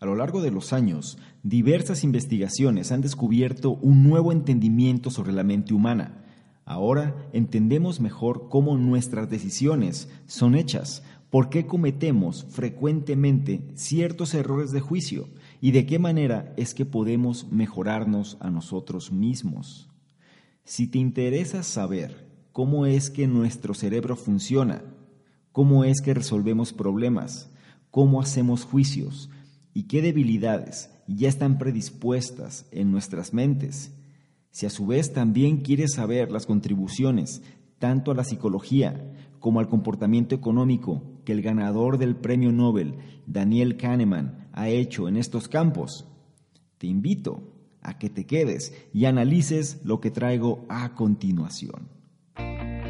A lo largo de los años, diversas investigaciones han descubierto un nuevo entendimiento sobre la mente humana. Ahora entendemos mejor cómo nuestras decisiones son hechas, por qué cometemos frecuentemente ciertos errores de juicio y de qué manera es que podemos mejorarnos a nosotros mismos. Si te interesa saber cómo es que nuestro cerebro funciona, cómo es que resolvemos problemas, cómo hacemos juicios y qué debilidades ya están predispuestas en nuestras mentes, si a su vez también quieres saber las contribuciones tanto a la psicología como al comportamiento económico que el ganador del premio Nobel, Daniel Kahneman, ha hecho en estos campos, te invito a que te quedes y analices lo que traigo a continuación.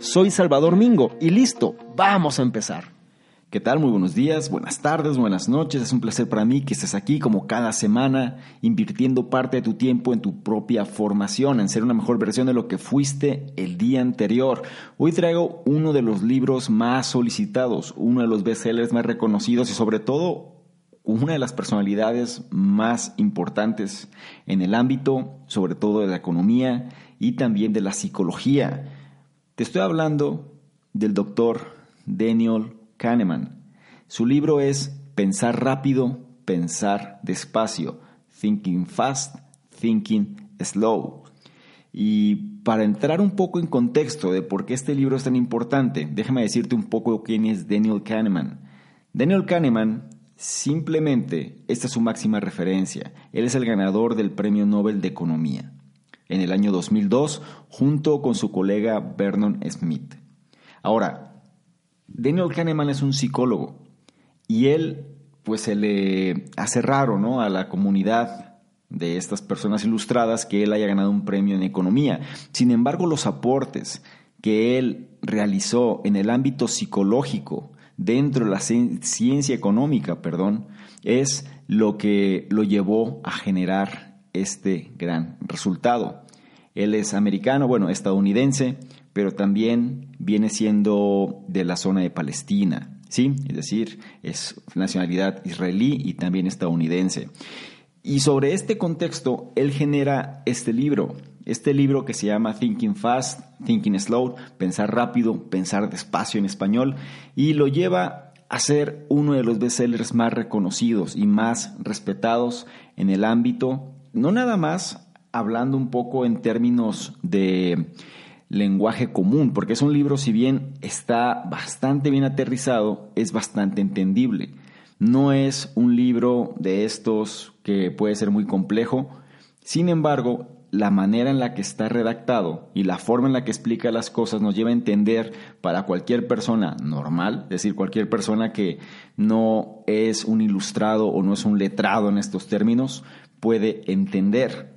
Soy Salvador Mingo y listo, vamos a empezar. ¿Qué tal? Muy buenos días, buenas tardes, buenas noches. Es un placer para mí que estés aquí como cada semana, invirtiendo parte de tu tiempo en tu propia formación, en ser una mejor versión de lo que fuiste el día anterior. Hoy traigo uno de los libros más solicitados, uno de los bestsellers más reconocidos y sobre todo una de las personalidades más importantes en el ámbito, sobre todo de la economía y también de la psicología. Te estoy hablando del doctor Daniel Kahneman. Su libro es Pensar rápido, pensar despacio, Thinking Fast, Thinking Slow. Y para entrar un poco en contexto de por qué este libro es tan importante, déjame decirte un poco quién es Daniel Kahneman. Daniel Kahneman simplemente, esta es su máxima referencia, él es el ganador del Premio Nobel de Economía en el año 2002 junto con su colega Vernon Smith. Ahora, Daniel Kahneman es un psicólogo y él pues se le hace raro ¿no? a la comunidad de estas personas ilustradas que él haya ganado un premio en economía. Sin embargo, los aportes que él realizó en el ámbito psicológico dentro de la ciencia económica, perdón, es lo que lo llevó a generar este gran resultado. Él es americano, bueno, estadounidense, pero también viene siendo de la zona de Palestina, ¿sí? Es decir, es nacionalidad israelí y también estadounidense. Y sobre este contexto, él genera este libro, este libro que se llama Thinking Fast, Thinking Slow, pensar rápido, pensar despacio en español, y lo lleva a ser uno de los bestsellers más reconocidos y más respetados en el ámbito no nada más hablando un poco en términos de lenguaje común, porque es un libro, si bien está bastante bien aterrizado, es bastante entendible. No es un libro de estos que puede ser muy complejo, sin embargo, la manera en la que está redactado y la forma en la que explica las cosas nos lleva a entender para cualquier persona normal, es decir, cualquier persona que no es un ilustrado o no es un letrado en estos términos, puede entender.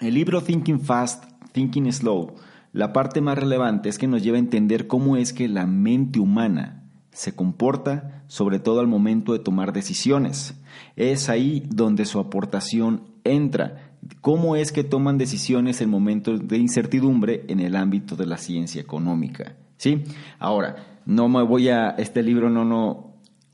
El libro Thinking Fast, Thinking Slow, la parte más relevante es que nos lleva a entender cómo es que la mente humana se comporta, sobre todo al momento de tomar decisiones. Es ahí donde su aportación entra. ¿Cómo es que toman decisiones en momentos de incertidumbre en el ámbito de la ciencia económica? ¿Sí? Ahora, no me voy a este libro no no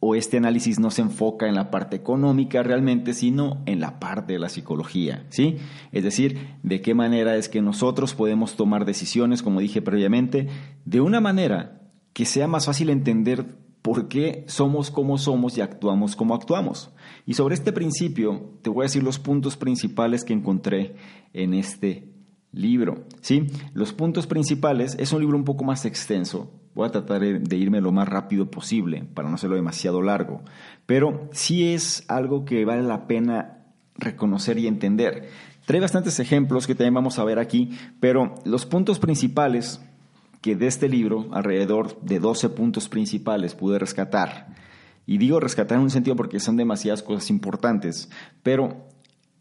o este análisis no se enfoca en la parte económica realmente, sino en la parte de la psicología, ¿sí? Es decir, de qué manera es que nosotros podemos tomar decisiones, como dije previamente, de una manera que sea más fácil entender por qué somos como somos y actuamos como actuamos. Y sobre este principio te voy a decir los puntos principales que encontré en este libro, ¿sí? Los puntos principales es un libro un poco más extenso, Voy a tratar de irme lo más rápido posible para no hacerlo demasiado largo. Pero sí es algo que vale la pena reconocer y entender. Trae bastantes ejemplos que también vamos a ver aquí, pero los puntos principales que de este libro, alrededor de 12 puntos principales, pude rescatar. Y digo rescatar en un sentido porque son demasiadas cosas importantes, pero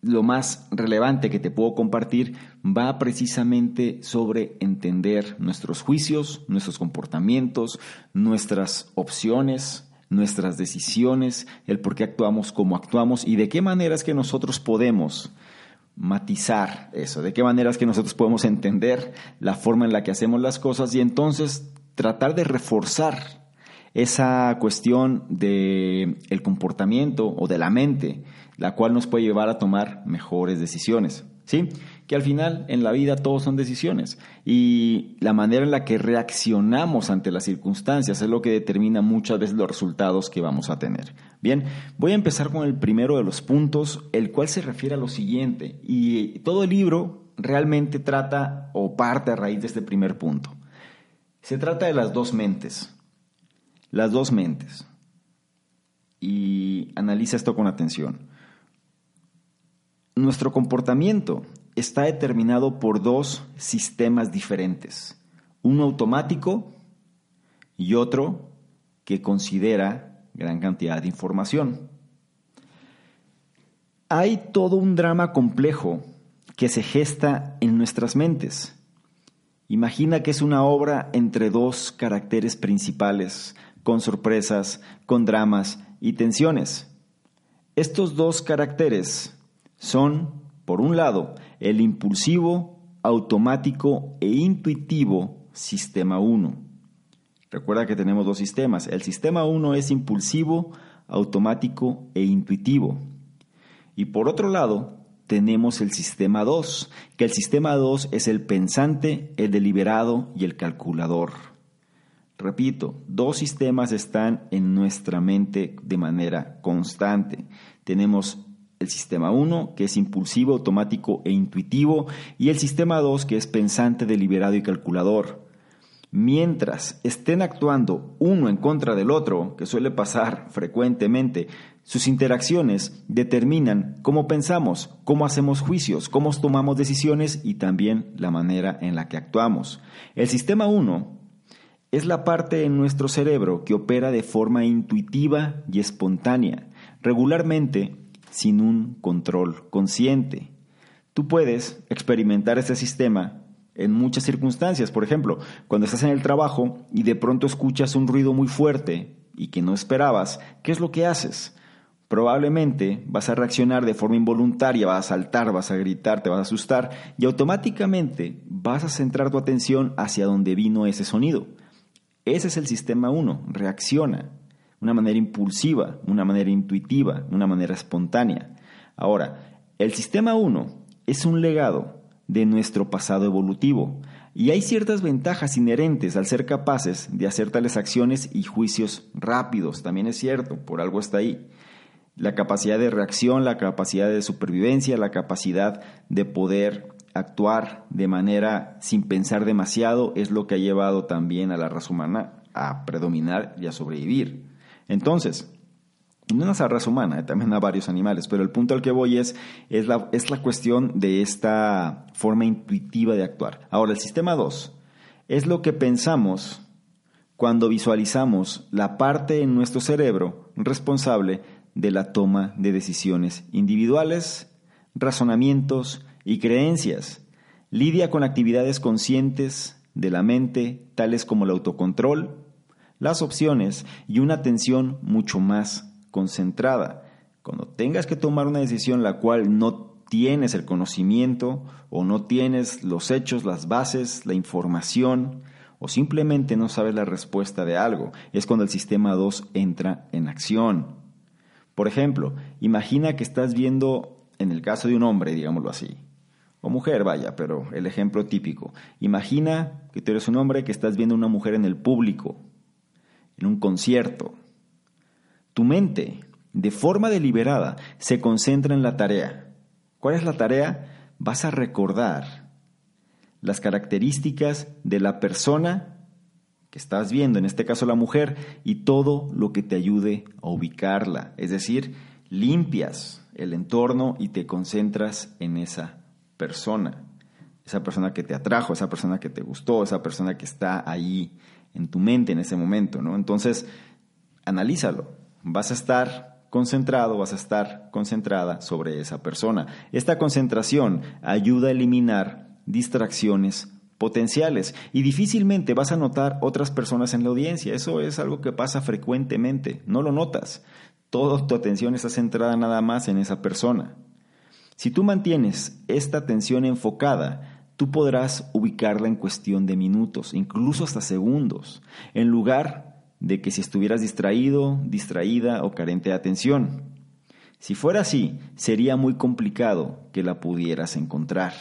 lo más relevante que te puedo compartir va precisamente sobre entender nuestros juicios, nuestros comportamientos, nuestras opciones, nuestras decisiones, el por qué actuamos como actuamos y de qué maneras que nosotros podemos matizar eso, de qué maneras que nosotros podemos entender la forma en la que hacemos las cosas y entonces tratar de reforzar esa cuestión de el comportamiento o de la mente, la cual nos puede llevar a tomar mejores decisiones. ¿Sí? Que al final en la vida todos son decisiones y la manera en la que reaccionamos ante las circunstancias es lo que determina muchas veces los resultados que vamos a tener. Bien, voy a empezar con el primero de los puntos, el cual se refiere a lo siguiente y todo el libro realmente trata o parte a raíz de este primer punto. Se trata de las dos mentes las dos mentes. Y analiza esto con atención. Nuestro comportamiento está determinado por dos sistemas diferentes. Uno automático y otro que considera gran cantidad de información. Hay todo un drama complejo que se gesta en nuestras mentes. Imagina que es una obra entre dos caracteres principales, con sorpresas, con dramas y tensiones. Estos dos caracteres son, por un lado, el impulsivo, automático e intuitivo sistema 1. Recuerda que tenemos dos sistemas. El sistema 1 es impulsivo, automático e intuitivo. Y por otro lado, tenemos el sistema 2, que el sistema 2 es el pensante, el deliberado y el calculador. Repito, dos sistemas están en nuestra mente de manera constante. Tenemos el sistema 1, que es impulsivo, automático e intuitivo, y el sistema 2, que es pensante, deliberado y calculador. Mientras estén actuando uno en contra del otro, que suele pasar frecuentemente, sus interacciones determinan cómo pensamos, cómo hacemos juicios, cómo tomamos decisiones y también la manera en la que actuamos. El sistema 1 es la parte en nuestro cerebro que opera de forma intuitiva y espontánea, regularmente sin un control consciente. Tú puedes experimentar este sistema en muchas circunstancias. Por ejemplo, cuando estás en el trabajo y de pronto escuchas un ruido muy fuerte y que no esperabas, ¿qué es lo que haces? Probablemente vas a reaccionar de forma involuntaria, vas a saltar, vas a gritar, te vas a asustar y automáticamente vas a centrar tu atención hacia donde vino ese sonido. Ese es el sistema 1, reacciona una manera impulsiva, una manera intuitiva, una manera espontánea. Ahora, el sistema 1 es un legado de nuestro pasado evolutivo y hay ciertas ventajas inherentes al ser capaces de hacer tales acciones y juicios rápidos, también es cierto, por algo está ahí. La capacidad de reacción, la capacidad de supervivencia, la capacidad de poder actuar de manera sin pensar demasiado es lo que ha llevado también a la raza humana a predominar y a sobrevivir. Entonces, no es la raza humana, eh, también a varios animales, pero el punto al que voy es, es, la, es la cuestión de esta forma intuitiva de actuar. Ahora, el sistema 2 es lo que pensamos cuando visualizamos la parte en nuestro cerebro responsable de la toma de decisiones individuales, razonamientos y creencias. Lidia con actividades conscientes de la mente, tales como el autocontrol, las opciones y una atención mucho más concentrada. Cuando tengas que tomar una decisión la cual no tienes el conocimiento o no tienes los hechos, las bases, la información o simplemente no sabes la respuesta de algo, es cuando el sistema 2 entra en acción. Por ejemplo, imagina que estás viendo, en el caso de un hombre, digámoslo así, o mujer, vaya, pero el ejemplo típico. Imagina que tú eres un hombre que estás viendo a una mujer en el público, en un concierto. Tu mente, de forma deliberada, se concentra en la tarea. ¿Cuál es la tarea? Vas a recordar las características de la persona que estás viendo, en este caso la mujer, y todo lo que te ayude a ubicarla, es decir, limpias el entorno y te concentras en esa persona. Esa persona que te atrajo, esa persona que te gustó, esa persona que está ahí en tu mente en ese momento, ¿no? Entonces, analízalo. Vas a estar concentrado, vas a estar concentrada sobre esa persona. Esta concentración ayuda a eliminar distracciones potenciales y difícilmente vas a notar otras personas en la audiencia. Eso es algo que pasa frecuentemente, no lo notas. Toda tu atención está centrada nada más en esa persona. Si tú mantienes esta atención enfocada, tú podrás ubicarla en cuestión de minutos, incluso hasta segundos, en lugar de que si estuvieras distraído, distraída o carente de atención. Si fuera así, sería muy complicado que la pudieras encontrar.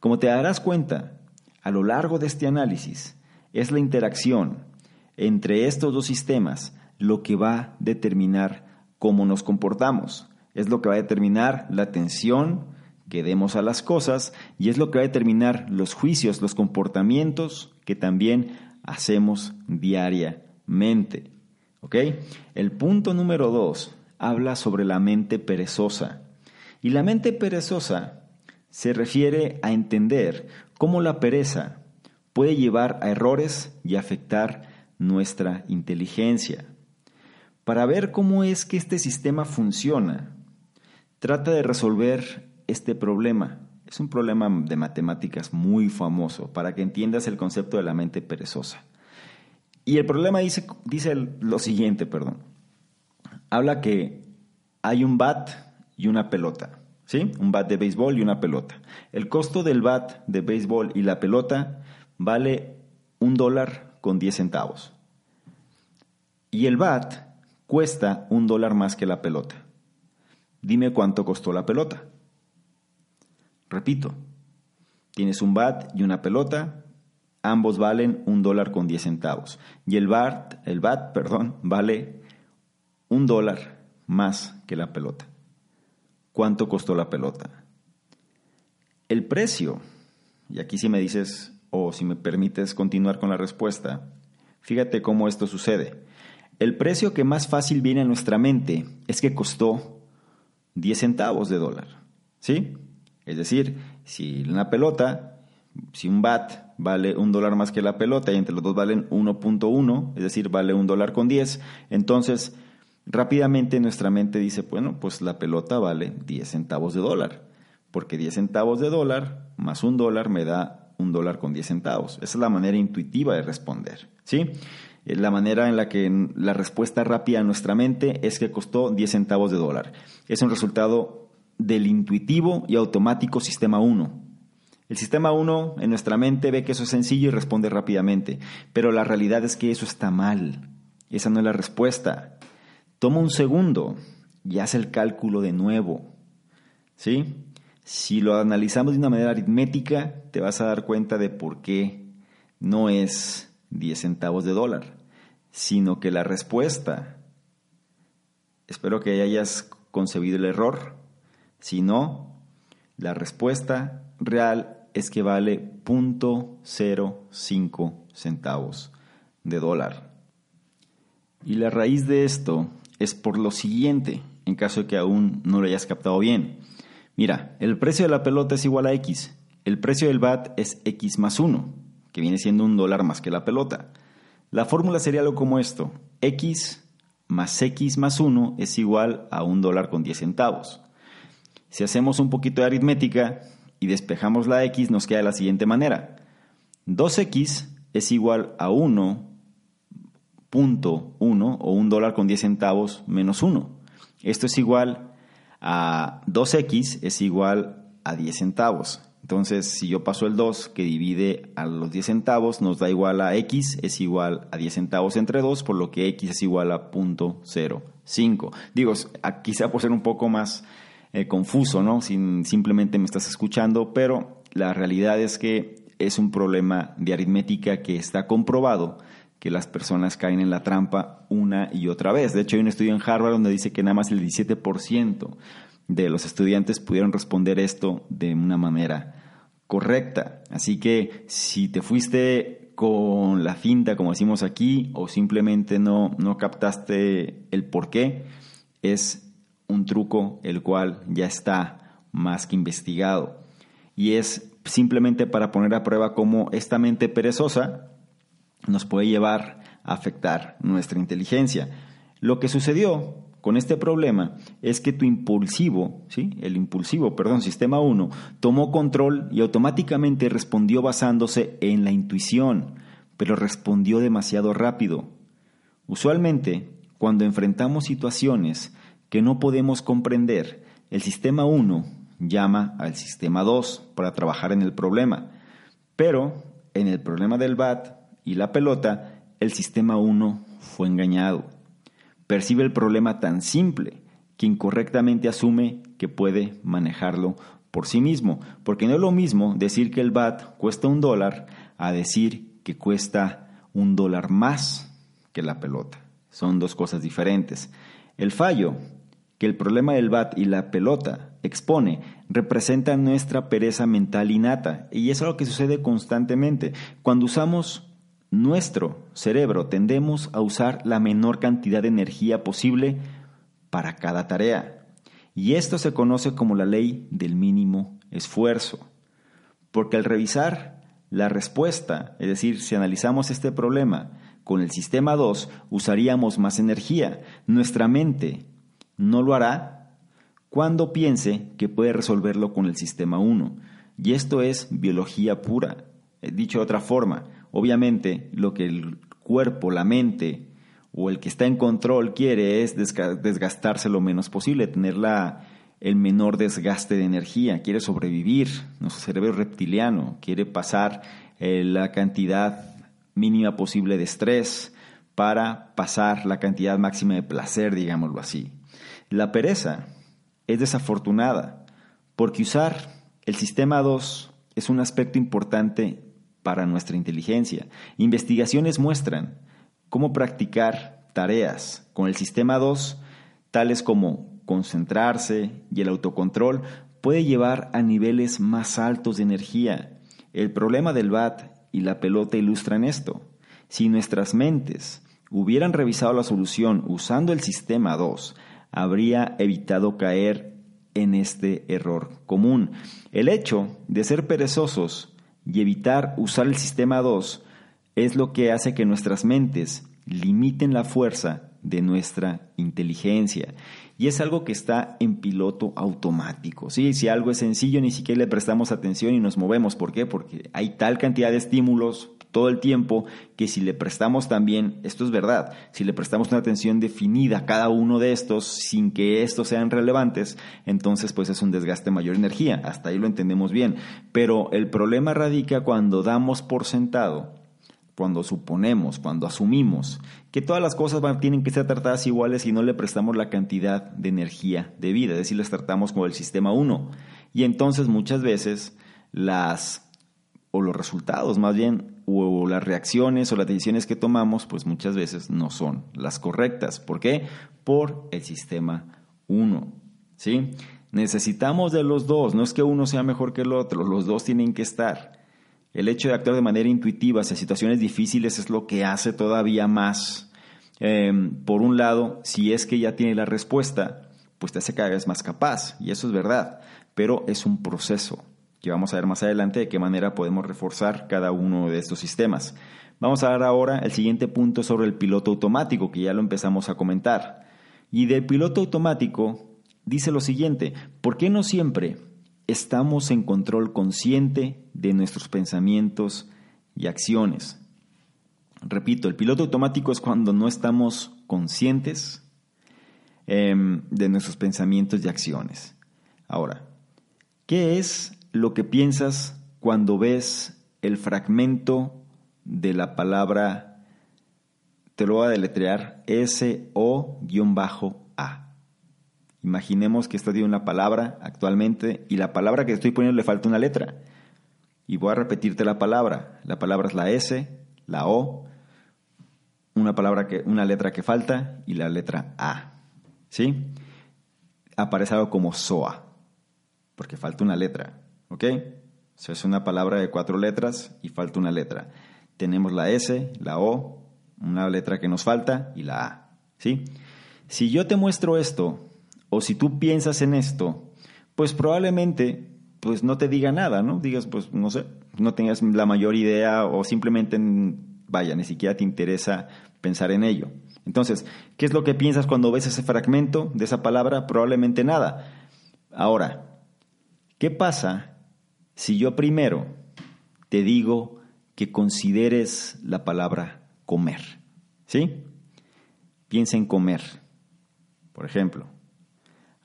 Como te darás cuenta, a lo largo de este análisis, es la interacción entre estos dos sistemas lo que va a determinar cómo nos comportamos. Es lo que va a determinar la atención que demos a las cosas y es lo que va a determinar los juicios, los comportamientos que también hacemos diariamente. ¿Ok? El punto número dos habla sobre la mente perezosa. Y la mente perezosa se refiere a entender cómo la pereza puede llevar a errores y afectar nuestra inteligencia. Para ver cómo es que este sistema funciona, trata de resolver este problema. Es un problema de matemáticas muy famoso para que entiendas el concepto de la mente perezosa. Y el problema dice, dice lo siguiente, perdón. Habla que hay un bat y una pelota. ¿Sí? Un bat de béisbol y una pelota. El costo del bat de béisbol y la pelota vale un dólar con 10 centavos. Y el bat cuesta un dólar más que la pelota. Dime cuánto costó la pelota. Repito, tienes un bat y una pelota, ambos valen un dólar con diez centavos. Y el bat, el bat, perdón, vale un dólar más que la pelota. ¿Cuánto costó la pelota? El precio, y aquí si me dices o si me permites continuar con la respuesta, fíjate cómo esto sucede. El precio que más fácil viene a nuestra mente es que costó 10 centavos de dólar. ¿Sí? Es decir, si una pelota, si un bat vale un dólar más que la pelota y entre los dos valen 1.1, es decir, vale un dólar con 10, entonces rápidamente nuestra mente dice, bueno, pues la pelota vale 10 centavos de dólar, porque 10 centavos de dólar más un dólar me da un dólar con 10 centavos. Esa es la manera intuitiva de responder. ¿Sí? Eh, la manera en la que la respuesta rápida a nuestra mente es que costó 10 centavos de dólar. Es un resultado del intuitivo y automático sistema 1. El sistema 1 en nuestra mente ve que eso es sencillo y responde rápidamente, pero la realidad es que eso está mal. Esa no es la respuesta. Toma un segundo y haz el cálculo de nuevo. ¿Sí? Si lo analizamos de una manera aritmética, te vas a dar cuenta de por qué no es 10 centavos de dólar sino que la respuesta, espero que hayas concebido el error, si no, la respuesta real es que vale 0.05 centavos de dólar. Y la raíz de esto es por lo siguiente, en caso de que aún no lo hayas captado bien. Mira, el precio de la pelota es igual a X. El precio del BAT es X más 1, que viene siendo un dólar más que la pelota. La fórmula sería algo como esto. X más X más 1 es igual a un dólar con 10 centavos. Si hacemos un poquito de aritmética y despejamos la X, nos queda de la siguiente manera. 2X es igual a 1.1 o un dólar con 10 centavos menos 1. Esto es igual a 2X es igual a 10 centavos. Entonces, si yo paso el 2 que divide a los 10 centavos, nos da igual a x es igual a 10 centavos entre 2, por lo que x es igual a 0.05. Digo, quizá por ser un poco más eh, confuso, ¿no? Simplemente me estás escuchando, pero la realidad es que es un problema de aritmética que está comprobado que las personas caen en la trampa una y otra vez. De hecho, hay un estudio en Harvard donde dice que nada más el 17% de los estudiantes pudieron responder esto de una manera correcta. Así que si te fuiste con la finta, como decimos aquí, o simplemente no, no captaste el por qué, es un truco el cual ya está más que investigado y es simplemente para poner a prueba cómo esta mente perezosa nos puede llevar a afectar nuestra inteligencia. Lo que sucedió con este problema es que tu impulsivo, ¿sí? el impulsivo, perdón, sistema 1, tomó control y automáticamente respondió basándose en la intuición, pero respondió demasiado rápido. Usualmente, cuando enfrentamos situaciones que no podemos comprender, el sistema 1 llama al sistema 2 para trabajar en el problema. Pero en el problema del bat y la pelota, el sistema 1 fue engañado. Percibe el problema tan simple que incorrectamente asume que puede manejarlo por sí mismo, porque no es lo mismo decir que el bat cuesta un dólar a decir que cuesta un dólar más que la pelota. Son dos cosas diferentes. El fallo que el problema del bat y la pelota expone representa nuestra pereza mental innata y es algo que sucede constantemente. Cuando usamos nuestro cerebro tendemos a usar la menor cantidad de energía posible para cada tarea. Y esto se conoce como la ley del mínimo esfuerzo. Porque al revisar la respuesta, es decir, si analizamos este problema con el sistema 2, usaríamos más energía. Nuestra mente no lo hará cuando piense que puede resolverlo con el sistema 1. Y esto es biología pura. Eh, dicho de otra forma, obviamente lo que el cuerpo, la mente o el que está en control quiere es desgastarse lo menos posible, tener la, el menor desgaste de energía, quiere sobrevivir, nuestro cerebro reptiliano quiere pasar eh, la cantidad mínima posible de estrés para pasar la cantidad máxima de placer, digámoslo así. La pereza es desafortunada porque usar el sistema 2 es un aspecto importante para nuestra inteligencia. Investigaciones muestran cómo practicar tareas con el sistema 2, tales como concentrarse y el autocontrol, puede llevar a niveles más altos de energía. El problema del BAT y la pelota ilustran esto. Si nuestras mentes hubieran revisado la solución usando el sistema 2, habría evitado caer en este error común. El hecho de ser perezosos y evitar usar el sistema 2 es lo que hace que nuestras mentes limiten la fuerza de nuestra inteligencia. Y es algo que está en piloto automático. ¿sí? Si algo es sencillo, ni siquiera le prestamos atención y nos movemos. ¿Por qué? Porque hay tal cantidad de estímulos todo el tiempo que si le prestamos también, esto es verdad, si le prestamos una atención definida a cada uno de estos sin que estos sean relevantes, entonces pues es un desgaste mayor energía. Hasta ahí lo entendemos bien. Pero el problema radica cuando damos por sentado cuando suponemos, cuando asumimos que todas las cosas tienen que ser tratadas iguales y no le prestamos la cantidad de energía de vida, es decir, las tratamos como el sistema 1. Y entonces muchas veces las, o los resultados más bien, o las reacciones o las decisiones que tomamos, pues muchas veces no son las correctas. ¿Por qué? Por el sistema 1. ¿Sí? Necesitamos de los dos, no es que uno sea mejor que el otro, los dos tienen que estar. El hecho de actuar de manera intuitiva hacia situaciones difíciles es lo que hace todavía más. Em, por un lado, si es que ya tiene la respuesta, pues te hace cada vez más capaz, y eso es verdad, pero es un proceso que vamos a ver más adelante de qué manera podemos reforzar cada uno de estos sistemas. Vamos a ver ahora el siguiente punto sobre el piloto automático, que ya lo empezamos a comentar. Y del piloto automático dice lo siguiente, ¿por qué no siempre estamos en control consciente de nuestros pensamientos y acciones. Repito, el piloto automático es cuando no estamos conscientes em, de nuestros pensamientos y acciones. Ahora, ¿qué es lo que piensas cuando ves el fragmento de la palabra, te lo voy a deletrear, S-O-A? Imaginemos que estoy diciendo una palabra actualmente y la palabra que estoy poniendo le falta una letra. Y voy a repetirte la palabra. La palabra es la S, la O, una, palabra que, una letra que falta y la letra A. ¿Sí? Aparece algo como SOA, porque falta una letra. ¿Ok? O es una palabra de cuatro letras y falta una letra. Tenemos la S, la O, una letra que nos falta y la A. ¿Sí? Si yo te muestro esto o si tú piensas en esto, pues probablemente pues no te diga nada, ¿no? Digas, pues no sé, no tengas la mayor idea o simplemente, vaya, ni siquiera te interesa pensar en ello. Entonces, ¿qué es lo que piensas cuando ves ese fragmento de esa palabra? Probablemente nada. Ahora, ¿qué pasa si yo primero te digo que consideres la palabra comer? ¿Sí? Piensa en comer, por ejemplo.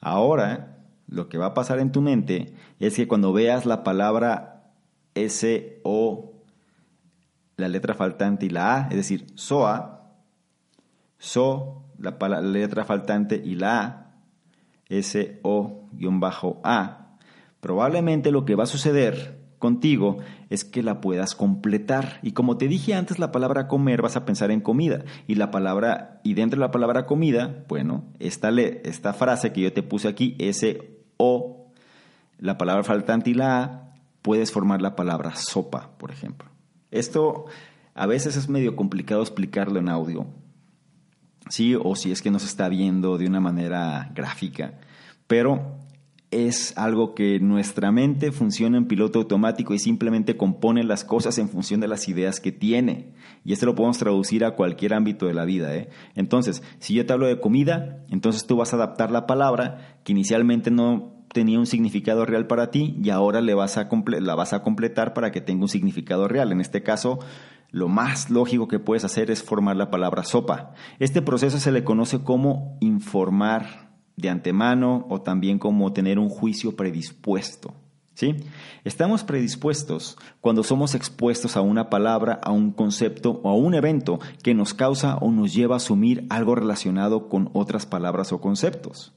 Ahora, lo que va a pasar en tu mente es que cuando veas la palabra S, O, la letra faltante y la A, es decir, SOA, So, la, letra faltante y la A, S, O-A, probablemente lo que va a suceder contigo es que la puedas completar. Y como te dije antes, la palabra comer vas a pensar en comida. Y la palabra, y dentro de la palabra comida, bueno, esta, esta frase que yo te puse aquí, S, O, la palabra faltante y la A, puedes formar la palabra sopa, por ejemplo. Esto a veces es medio complicado explicarlo en audio, ¿sí? O si es que no se está viendo de una manera gráfica. Pero es algo que nuestra mente funciona en piloto automático y simplemente compone las cosas en función de las ideas que tiene. Y esto lo podemos traducir a cualquier ámbito de la vida. ¿eh? Entonces, si yo te hablo de comida, entonces tú vas a adaptar la palabra que inicialmente no tenía un significado real para ti y ahora le vas a la vas a completar para que tenga un significado real. En este caso, lo más lógico que puedes hacer es formar la palabra sopa. Este proceso se le conoce como informar de antemano o también como tener un juicio predispuesto. ¿Sí? Estamos predispuestos cuando somos expuestos a una palabra, a un concepto o a un evento que nos causa o nos lleva a asumir algo relacionado con otras palabras o conceptos.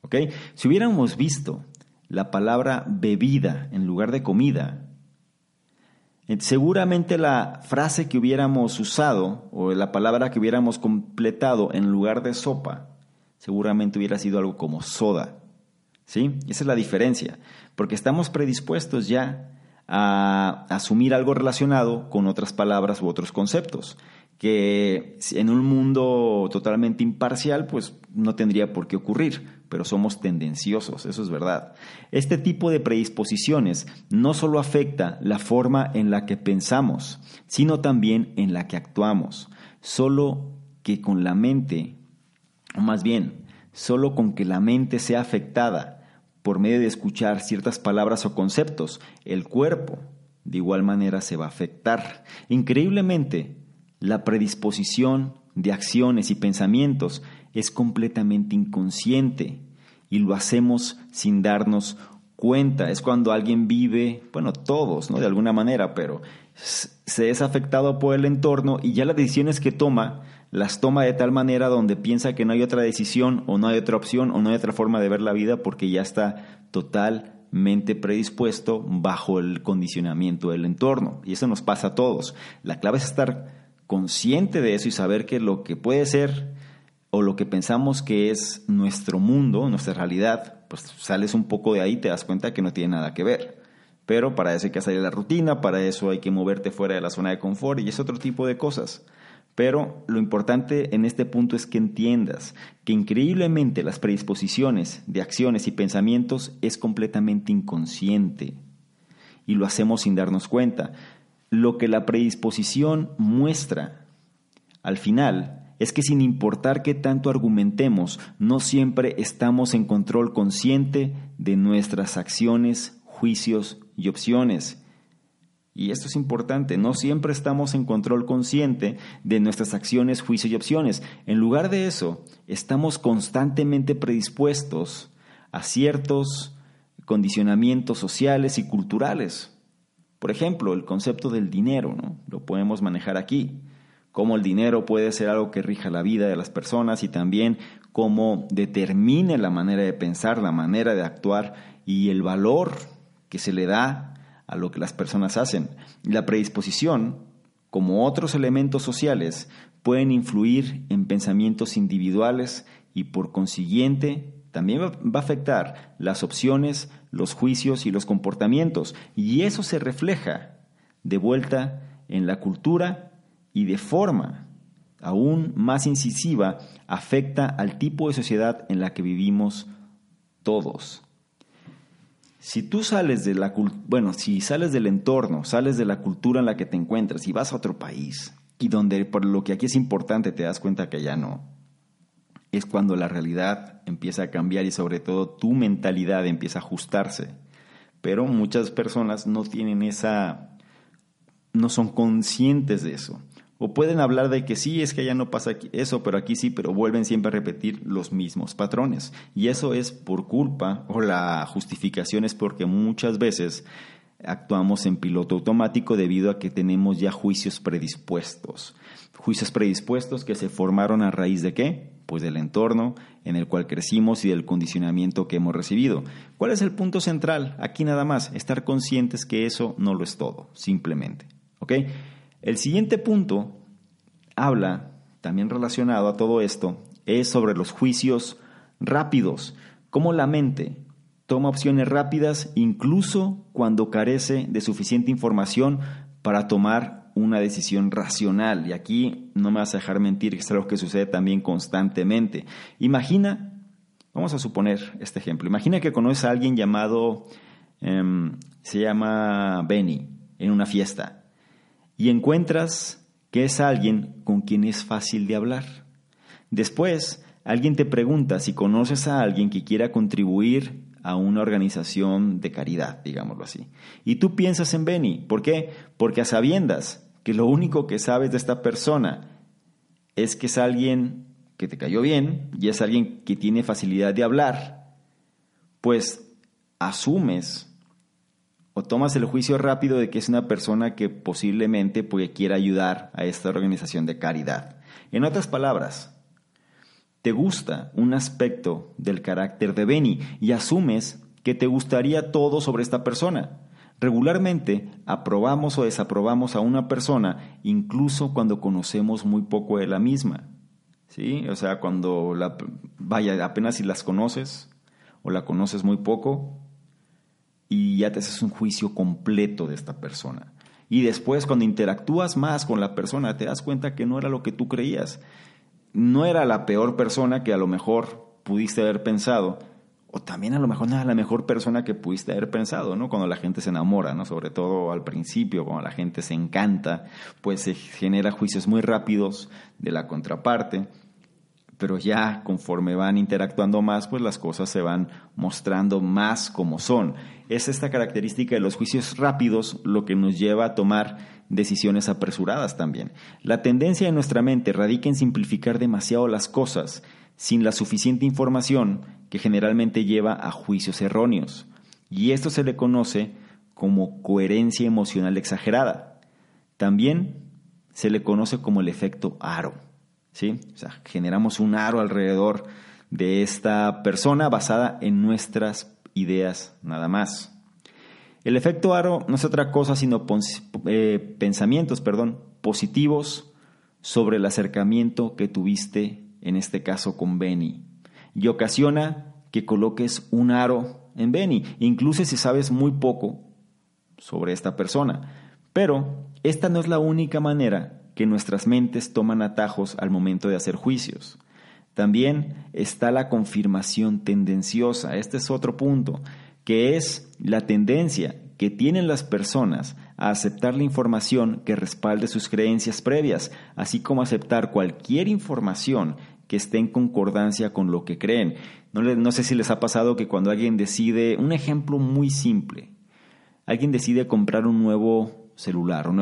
¿Ok? Si hubiéramos visto la palabra bebida en lugar de comida, Seguramente la frase que hubiéramos usado o la palabra que hubiéramos completado en lugar de sopa, seguramente hubiera sido algo como soda. ¿Sí? Esa es la diferencia, porque estamos predispuestos ya a asumir algo relacionado con otras palabras u otros conceptos que en un mundo totalmente imparcial, pues no tendría por qué ocurrir, pero somos tendenciosos, eso es verdad. Este tipo de predisposiciones no solo afecta la forma en la que pensamos, sino también en la que actuamos, solo que con la mente, o más bien, solo con que la mente sea afectada por medio de escuchar ciertas palabras o conceptos, el cuerpo de igual manera se va a afectar. Increíblemente, la predisposición de acciones y pensamientos es completamente inconsciente y lo hacemos sin darnos cuenta. Es cuando alguien vive, bueno, todos, ¿no? De alguna manera, pero se es afectado por el entorno y ya las decisiones que toma las toma de tal manera donde piensa que no hay otra decisión o no hay otra opción o no hay otra forma de ver la vida porque ya está totalmente predispuesto bajo el condicionamiento del entorno. Y eso nos pasa a todos. La clave es estar consciente de eso y saber que lo que puede ser o lo que pensamos que es nuestro mundo, nuestra realidad, pues sales un poco de ahí y te das cuenta que no tiene nada que ver. Pero para eso hay que salir de la rutina, para eso hay que moverte fuera de la zona de confort y es otro tipo de cosas. Pero lo importante en este punto es que entiendas que increíblemente las predisposiciones de acciones y pensamientos es completamente inconsciente y lo hacemos sin darnos cuenta. Lo que la predisposición muestra al final es que sin importar qué tanto argumentemos, no siempre estamos en control consciente de nuestras acciones, juicios y opciones. Y esto es importante, no siempre estamos en control consciente de nuestras acciones, juicios y opciones. En lugar de eso, estamos constantemente predispuestos a ciertos condicionamientos sociales y culturales. Por ejemplo, el concepto del dinero, ¿no? Lo podemos manejar aquí. Cómo el dinero puede ser algo que rija la vida de las personas y también cómo determine la manera de pensar, la manera de actuar y el valor que se le da a lo que las personas hacen. La predisposición, como otros elementos sociales, pueden influir en pensamientos individuales y por consiguiente también va a afectar las opciones, los juicios y los comportamientos. Y eso se refleja de vuelta en la cultura y de forma aún más incisiva afecta al tipo de sociedad en la que vivimos todos. Si tú sales de la bueno, si sales del entorno, sales de la cultura en la que te encuentras y vas a otro país y donde por lo que aquí es importante te das cuenta que ya no, es cuando la realidad empieza a cambiar y sobre todo tu mentalidad empieza a ajustarse. Pero muchas personas no tienen esa no son conscientes de eso. O pueden hablar de que sí, es que ya no pasa eso, pero aquí sí, pero vuelven siempre a repetir los mismos patrones. Y eso es por culpa, o la justificación es porque muchas veces actuamos en piloto automático debido a que tenemos ya juicios predispuestos. Juicios predispuestos que se formaron a raíz de qué? Pues del entorno en el cual crecimos y del condicionamiento que hemos recibido. ¿Cuál es el punto central? Aquí nada más, estar conscientes que eso no lo es todo, simplemente. ¿Ok? El siguiente punto habla, también relacionado a todo esto, es sobre los juicios rápidos, cómo la mente toma opciones rápidas incluso cuando carece de suficiente información para tomar una decisión racional. Y aquí no me vas a dejar mentir, que es algo que sucede también constantemente. Imagina, vamos a suponer este ejemplo, imagina que conoces a alguien llamado, em, se llama Benny, en una fiesta y encuentras que es alguien con quien es fácil de hablar. Después, alguien te pregunta si conoces a alguien que quiera contribuir a una organización de caridad, digámoslo así. Y tú piensas en Benny. ¿Por qué? Porque a sabiendas que lo único que sabes de esta persona es que es alguien que te cayó bien y es alguien que tiene facilidad de hablar, pues asumes o tomas el juicio rápido de que es una persona que posiblemente quiera ayudar a esta organización de caridad. En otras palabras, te gusta un aspecto del carácter de Benny y asumes que te gustaría todo sobre esta persona. Regularmente aprobamos o desaprobamos a una persona incluso cuando conocemos muy poco de la misma. ¿Sí? O sea, cuando la vaya apenas si las conoces o la conoces muy poco, y ya te haces un juicio completo de esta persona. Y después cuando interactúas más con la persona te das cuenta que no era lo que tú creías. No era la peor persona que a lo mejor pudiste haber pensado, o también a lo mejor no era la mejor persona que pudiste haber pensado, ¿no? Cuando la gente se enamora, ¿no? Sobre todo al principio, cuando la gente se encanta, pues se genera juicios muy rápidos de la contraparte pero ya conforme van interactuando más, pues las cosas se van mostrando más como son. Es esta característica de los juicios rápidos lo que nos lleva a tomar decisiones apresuradas también. La tendencia de nuestra mente radica en simplificar demasiado las cosas sin la suficiente información que generalmente lleva a juicios erróneos. Y esto se le conoce como coherencia emocional exagerada. También se le conoce como el efecto aro. ¿Sí? O sea, generamos un aro alrededor de esta persona basada en nuestras ideas nada más. El efecto aro no es otra cosa sino eh, pensamientos perdón, positivos sobre el acercamiento que tuviste, en este caso con Benny, y ocasiona que coloques un aro en Benny, incluso si sabes muy poco sobre esta persona. Pero esta no es la única manera que nuestras mentes toman atajos al momento de hacer juicios. También está la confirmación tendenciosa. Este es otro punto, que es la tendencia que tienen las personas a aceptar la información que respalde sus creencias previas, así como aceptar cualquier información que esté en concordancia con lo que creen. No, sé si les ha pasado que cuando alguien decide, un ejemplo muy simple, alguien decide comprar un nuevo celular, un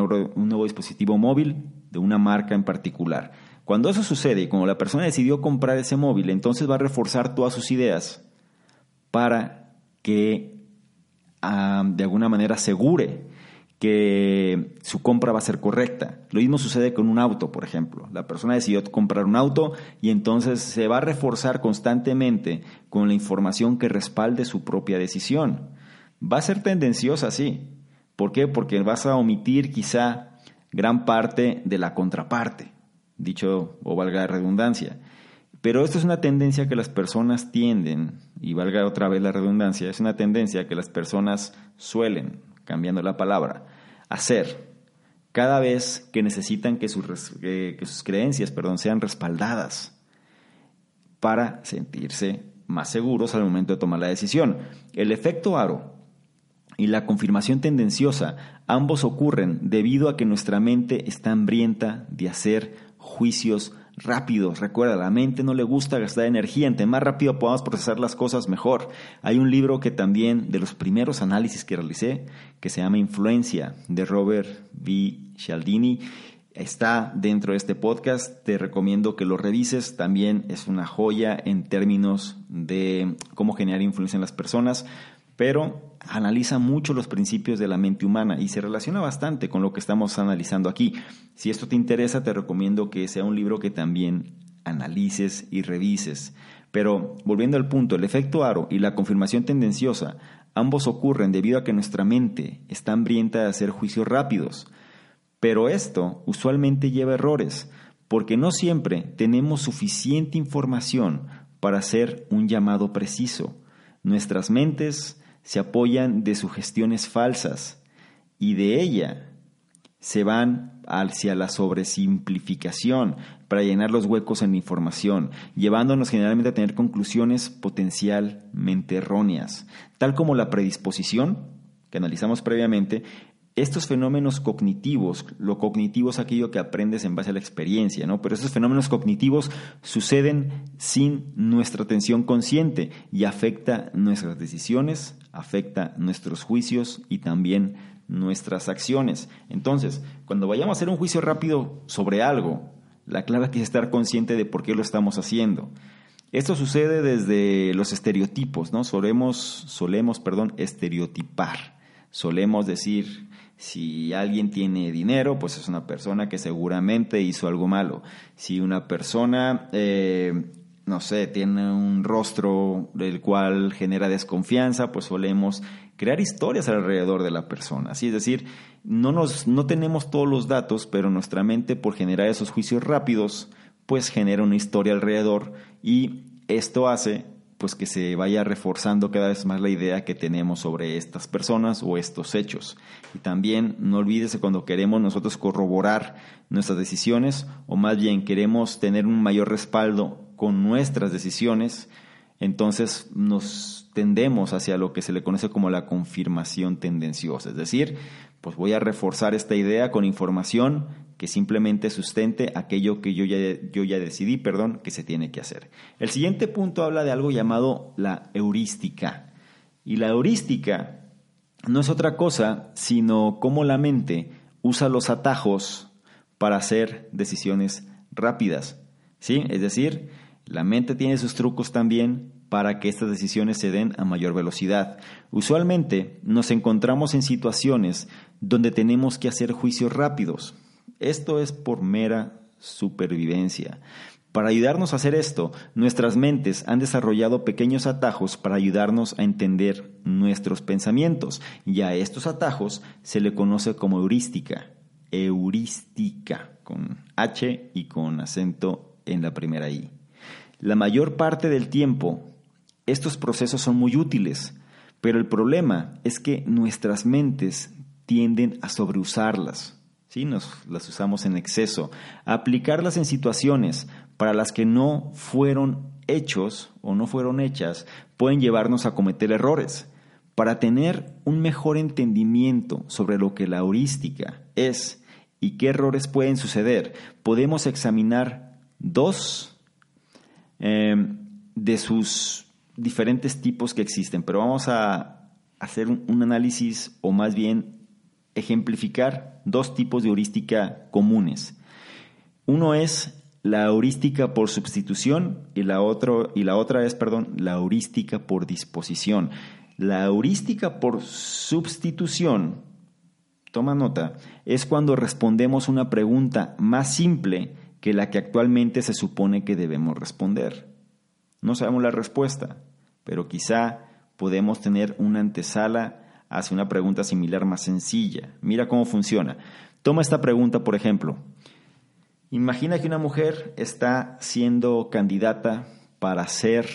nuevo dispositivo móvil, de una marca en particular. Cuando eso sucede y como la persona decidió comprar ese móvil, entonces va a reforzar todas sus ideas para que ah, de alguna manera asegure que su compra va a ser correcta. Lo mismo sucede con un auto, por ejemplo. La persona decidió comprar un auto y entonces se va a reforzar constantemente con la información que respalde su propia decisión. Va a ser tendenciosa, sí. ¿Por qué? Porque vas a omitir quizá gran parte de la contraparte, dicho o valga la redundancia. Pero esto es una tendencia que las personas tienden, y valga otra vez la redundancia, es una tendencia que las personas suelen, cambiando la palabra, hacer cada vez que necesitan que sus, que sus creencias perdón, sean respaldadas para sentirse más seguros al momento de tomar la decisión. El efecto aro y la confirmación tendenciosa ambos ocurren debido a que nuestra mente está hambrienta de hacer juicios rápidos. Recuerda, la mente no le gusta gastar energía. Entre más rápido podamos procesar las cosas, mejor. Hay un libro que también, de los primeros análisis que realicé, que se llama Influencia, de Robert V. Cialdini. Está dentro de este podcast. Te recomiendo que lo revises. También es una joya en términos de cómo generar influencia en las personas pero analiza mucho los principios de la mente humana y se relaciona bastante con lo que estamos analizando aquí. Si esto te interesa, te recomiendo que sea un libro que también analices y revises. Pero volviendo al punto, el efecto aro y la confirmación tendenciosa, ambos ocurren debido a que nuestra mente está hambrienta de hacer juicios rápidos. Pero esto usualmente lleva errores, porque no siempre tenemos suficiente información para hacer un llamado preciso. Nuestras mentes se apoyan de sugestiones falsas y de ella se van hacia la sobresimplificación para llenar los huecos en información, llevándonos generalmente a tener conclusiones potencialmente erróneas, tal como la predisposición, que analizamos previamente, estos fenómenos cognitivos, lo cognitivo es aquello que aprendes en base a la experiencia, ¿no? Pero esos fenómenos cognitivos suceden sin nuestra atención consciente y afecta nuestras decisiones, afecta nuestros juicios y también nuestras acciones. Entonces, cuando vayamos a hacer un juicio rápido sobre algo, la clave es estar consciente de por qué lo estamos haciendo. Esto sucede desde los estereotipos, ¿no? Solemos, solemos, perdón, estereotipar. Solemos decir, si alguien tiene dinero, pues es una persona que seguramente hizo algo malo. Si una persona eh, no sé, tiene un rostro del cual genera desconfianza, pues solemos crear historias alrededor de la persona. Así es decir, no, nos, no tenemos todos los datos, pero nuestra mente por generar esos juicios rápidos, pues genera una historia alrededor y esto hace pues que se vaya reforzando cada vez más la idea que tenemos sobre estas personas o estos hechos. Y también no olvides que cuando queremos nosotros corroborar nuestras decisiones o más bien queremos tener un mayor respaldo con nuestras decisiones, entonces nos tendemos hacia lo que se le conoce como la confirmación tendenciosa. Es decir, pues voy a reforzar esta idea con información que simplemente sustente aquello que yo ya, yo ya decidí, perdón, que se tiene que hacer. El siguiente punto habla de algo llamado la heurística. Y la heurística no es otra cosa sino cómo la mente usa los atajos para hacer decisiones rápidas. ¿Sí? Es decir, la mente tiene sus trucos también para que estas decisiones se den a mayor velocidad. Usualmente nos encontramos en situaciones donde tenemos que hacer juicios rápidos. Esto es por mera supervivencia. Para ayudarnos a hacer esto, nuestras mentes han desarrollado pequeños atajos para ayudarnos a entender nuestros pensamientos, y a estos atajos se le conoce como heurística, heurística, con H y con acento en la primera I. La mayor parte del tiempo, estos procesos son muy útiles, pero el problema es que nuestras mentes tienden a sobreusarlas. ¿sí? Nos las usamos en exceso, aplicarlas en situaciones para las que no fueron hechos o no fueron hechas, pueden llevarnos a cometer errores. Para tener un mejor entendimiento sobre lo que la heurística es y qué errores pueden suceder, podemos examinar dos Em, de sus diferentes tipos que existen, pero vamos a hacer un, análisis o más bien ejemplificar dos tipos de heurística comunes. Uno es la heurística por sustitución y la, otro, y la otra es, perdón, la heurística por disposición. La heurística por sustitución, toma nota, es cuando respondemos una pregunta más simple que la que actualmente se supone que debemos responder. No sabemos la respuesta, pero quizá podemos tener una antesala hacia una pregunta similar más sencilla. Mira cómo funciona. Toma esta pregunta, por ejemplo. Imagina que una mujer está siendo candidata para ser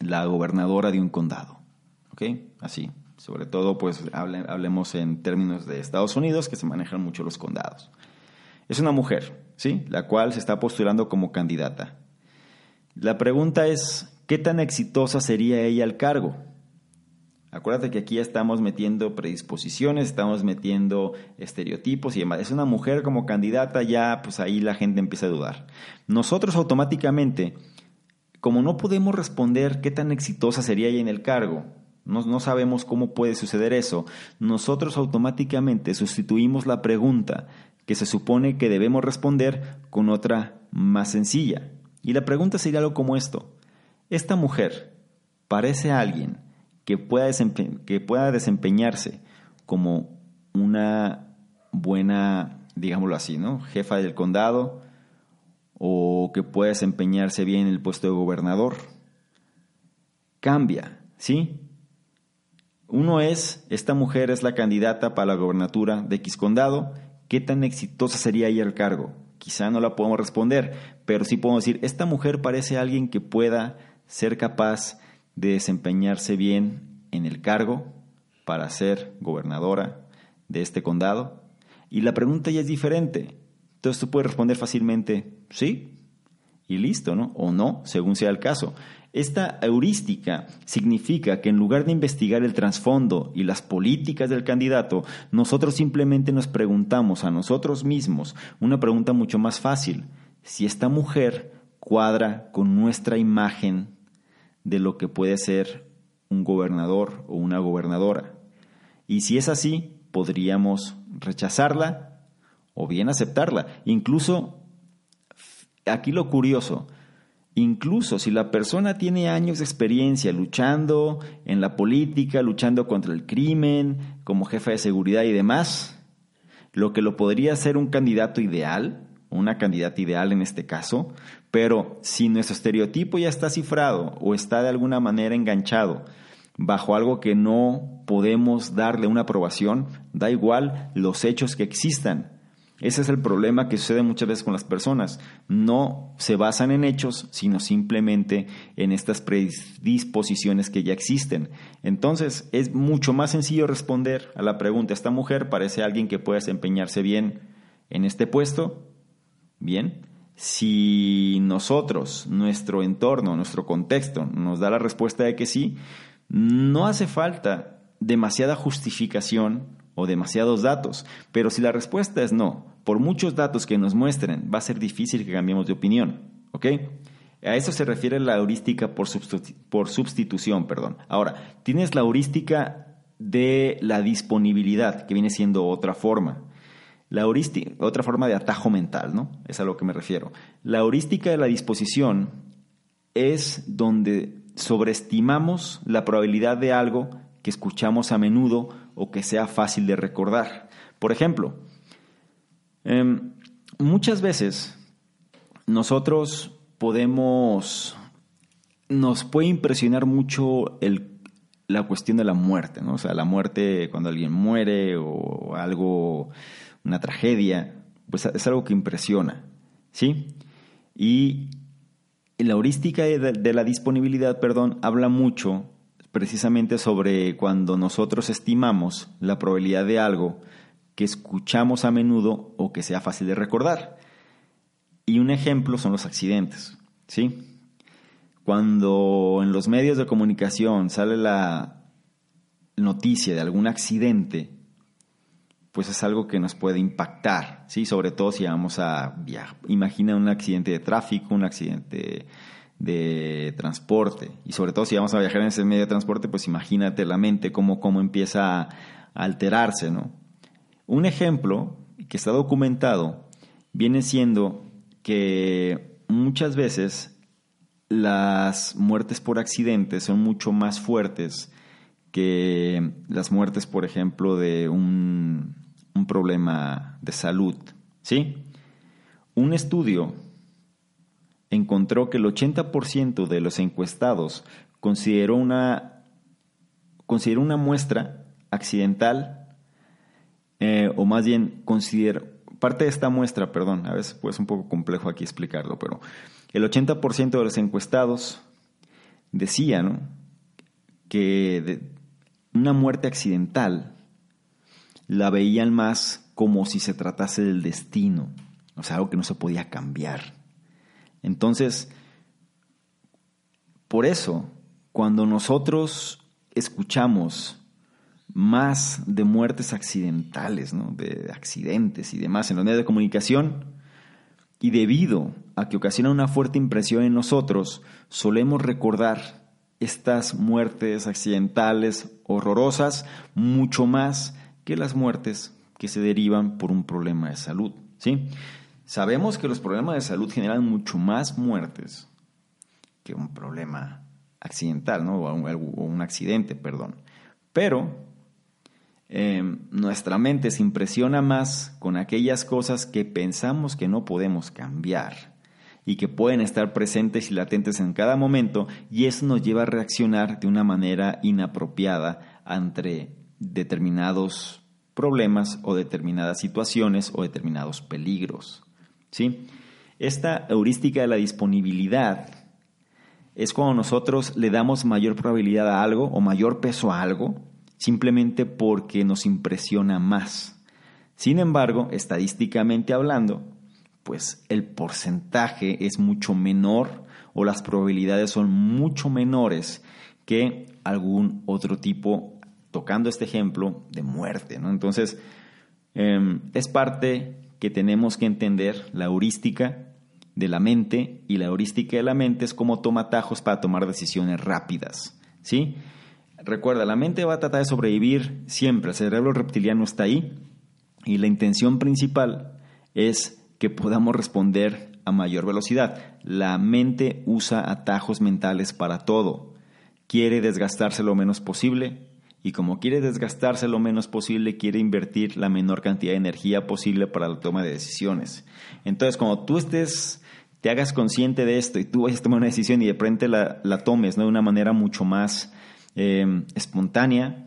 la gobernadora de un condado. ¿Ok? Así. Sobre todo, pues hablemos en términos de Estados Unidos, que se manejan mucho los condados. Es una mujer, ¿sí? La cual se está postulando como candidata. La pregunta es, ¿qué tan exitosa sería ella al cargo? Acuérdate que aquí ya estamos metiendo predisposiciones, estamos metiendo estereotipos y demás. Es una mujer como candidata, ya pues ahí la gente empieza a dudar. Nosotros automáticamente, como no podemos responder qué tan exitosa sería ella en el cargo, no, no sabemos cómo puede suceder eso, nosotros automáticamente sustituimos la pregunta que se supone que debemos responder con otra más sencilla. Y la pregunta sería algo como esto. ¿Esta mujer parece alguien que pueda, que pueda desempeñarse como una buena, digámoslo así, ¿no? jefa del condado o que pueda desempeñarse bien en el puesto de gobernador? Cambia, ¿sí? Uno es, esta mujer es la candidata para la gobernatura de X condado, ¿qué tan exitosa sería ella el cargo? Quizá no la podemos responder, pero sí podemos decir, esta mujer parece alguien que pueda ser capaz de desempeñarse bien en el cargo para ser gobernadora de este condado. Y la pregunta ya es diferente. Entonces tú puedes responder fácilmente, sí, y listo, ¿no? O no, según sea el caso. Esta heurística significa que en lugar de investigar el trasfondo y las políticas del candidato, nosotros simplemente nos preguntamos a nosotros mismos una pregunta mucho más fácil. Si esta mujer cuadra con nuestra imagen de lo que puede ser un gobernador o una gobernadora. Y si es así, podríamos rechazarla o bien aceptarla. Incluso, aquí lo curioso, Incluso si la persona tiene años de experiencia luchando en la política, luchando contra el crimen, como jefe de seguridad y demás, lo que lo podría ser un candidato ideal, una candidata ideal en este caso, pero si nuestro estereotipo ya está cifrado o está de alguna manera enganchado bajo algo que no podemos darle una aprobación, da igual los hechos que existan. Ese es el problema que sucede muchas veces con las personas. No se basan en hechos, sino simplemente en estas predisposiciones que ya existen. Entonces, es mucho más sencillo responder a la pregunta, ¿esta mujer parece alguien que puede desempeñarse bien en este puesto? Bien. Si nosotros, nuestro entorno, nuestro contexto nos da la respuesta de que sí, no hace falta demasiada justificación o demasiados datos, pero si la respuesta es no, por muchos datos que nos muestren, va a ser difícil que cambiemos de opinión. ¿Ok? A eso se refiere la heurística por, sustitución. Perdón. Ahora, tienes la heurística de la disponibilidad, que viene siendo otra forma. La heurística, otra forma de atajo mental, ¿no? Es a lo que me refiero. La heurística de la disposición es donde sobreestimamos la probabilidad de algo que escuchamos a menudo o que sea fácil de recordar. Por ejemplo, em, muchas veces nosotros podemos, nos puede impresionar mucho la cuestión de la muerte, ¿no? O sea, la muerte cuando alguien muere o algo, una tragedia, pues es algo que impresiona, ¿sí? Y la heurística de la disponibilidad, perdón, habla mucho precisamente sobre cuando nosotros estimamos la probabilidad de algo que escuchamos a menudo o que sea fácil de recordar. Y un ejemplo son los accidentes, ¿sí? Cuando en los medios de comunicación sale la noticia de algún accidente, pues es algo que nos puede impactar, ¿sí? Sobre todo si vamos a viajar. Imagina un accidente de tráfico, un accidente de transporte. Y sobre todo si vamos a viajar en ese medio de transporte, pues imagínate la mente cómo, cómo empieza a alterarse, ¿no? Un ejemplo que está documentado viene siendo que muchas veces las muertes por accidentes son mucho más fuertes que las muertes, por ejemplo, de un, un problema de salud. ¿Sí? Un estudio encontró que el 80% de los encuestados consideró una, consideró una muestra accidental, eh, o más bien consideró, parte de esta muestra, perdón, a veces pues un poco complejo aquí explicarlo, pero el 80% de los encuestados decían que una muerte accidental la veían más como si se tratase del destino, o sea, algo que no se podía cambiar. Entonces, Por eso, cuando nosotros escuchamos más de muertes accidentales, ¿no? de accidentes y demás en los medios de comunicación, y debido a que ocasiona una fuerte impresión en nosotros, solemos recordar estas muertes accidentales horrorosas mucho más que las muertes que se derivan por un problema de salud. ¿sí? Sabemos que los problemas de salud generan mucho más muertes que un problema accidental, ¿no? o, un, accidente, perdón. Pero em, nuestra mente se impresiona más con aquellas cosas que pensamos que no podemos cambiar y que pueden estar presentes y latentes en cada momento y eso nos lleva a reaccionar de una manera inapropiada ante determinados problemas o determinadas situaciones o determinados peligros. ¿Sí? Esta heurística de la disponibilidad es cuando nosotros le damos mayor probabilidad a algo o mayor peso a algo simplemente porque nos impresiona más. Sin embargo, estadísticamente hablando, pues el porcentaje es mucho menor o las probabilidades son mucho menores que algún otro tipo, tocando este ejemplo, de muerte. ¿no? Entonces, em, es parte que tenemos que entender la heurística de la mente y la heurística de la mente es como toma atajos para tomar decisiones rápidas. ¿sí? Recuerda, la mente va a tratar de sobrevivir siempre, el cerebro reptiliano está ahí y la intención principal es que podamos responder a mayor velocidad. La mente usa atajos mentales para todo. Quiere desgastarse lo menos posible y como quiere desgastarse lo menos posible, quiere invertir la menor cantidad de energía posible para la toma de decisiones. Entonces, cuando tú estés, te hagas consciente de esto y tú vayas a tomar una decisión y de frente la, tomes ¿no? de una manera mucho más eh, espontánea,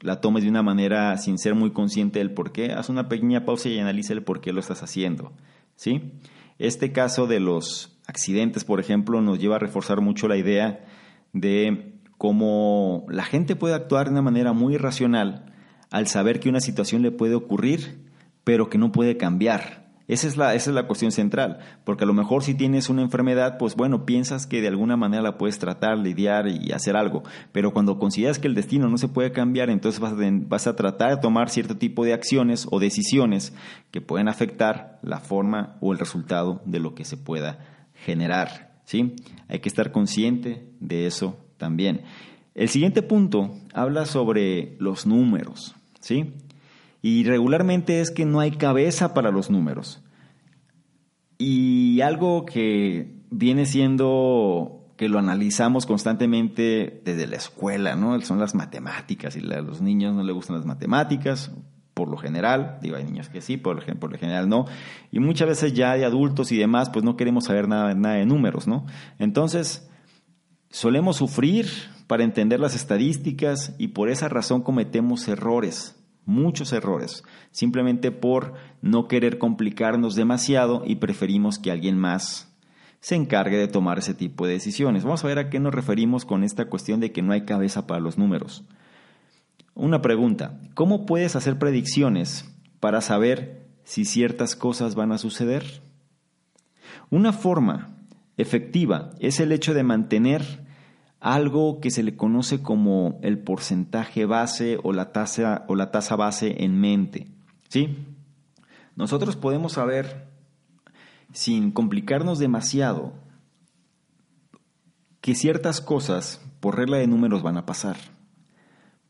la tomes de una manera sin ser muy consciente del por qué, haz una pequeña pausa y analiza el por qué lo estás haciendo. ¿sí? Este caso de los accidentes, por ejemplo, nos lleva a reforzar mucho la idea de cómo la gente puede actuar de una manera muy irracional al saber que una situación le puede ocurrir, pero que no puede cambiar. Esa es, la, esa es la cuestión central, porque a lo mejor si tienes una enfermedad, pues bueno, piensas que de alguna manera la puedes tratar, lidiar y hacer algo, pero cuando consideras que el destino no se puede cambiar, entonces vas a, vas a tratar de tomar cierto tipo de acciones o decisiones que pueden afectar la forma o el resultado de lo que se pueda generar. ¿sí? Hay que estar consciente de eso también. El siguiente punto habla sobre los números. ¿sí? Y regularmente es que no hay cabeza para los números. Y algo que viene siendo que lo analizamos constantemente desde la escuela, ¿no? Son las matemáticas y a los niños no les gustan las matemáticas, por lo general, digo, hay niños que sí, por, lo general no, y muchas veces ya de adultos y demás, pues no queremos saber nada, nada de números, ¿no? Entonces, solemos sufrir para entender las estadísticas y por esa razón cometemos errores muchos errores, simplemente por no querer complicarnos demasiado y preferimos que alguien más se encargue de tomar ese tipo de decisiones. Vamos a ver a qué nos referimos con esta cuestión de que no hay cabeza para los números. Una pregunta, ¿cómo puedes hacer predicciones para saber si ciertas cosas van a suceder? Una forma efectiva es el hecho de mantener algo que se le conoce como el porcentaje base o la tasa, o la tasa base en mente. ¿sí? Nosotros podemos saber, sin complicarnos demasiado, que ciertas cosas por regla de números van a pasar.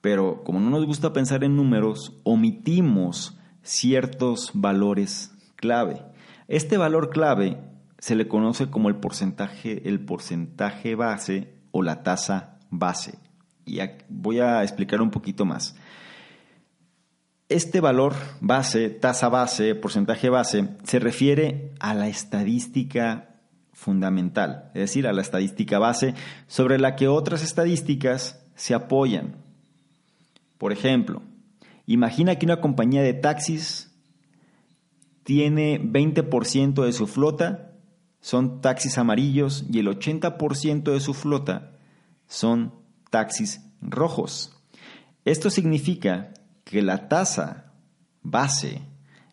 Pero como no nos gusta pensar en números, omitimos ciertos valores clave. Este valor clave se le conoce como el porcentaje, el porcentaje base o la tasa base. Y voy a explicar un poquito más. Este valor base, tasa base, porcentaje base, se refiere a la estadística fundamental, es decir, a la estadística base sobre la que otras estadísticas se apoyan. Por ejemplo, imagina que una compañía de taxis tiene 20% de su flota son taxis amarillos y el 80% de su flota son taxis rojos. Esto significa que la tasa base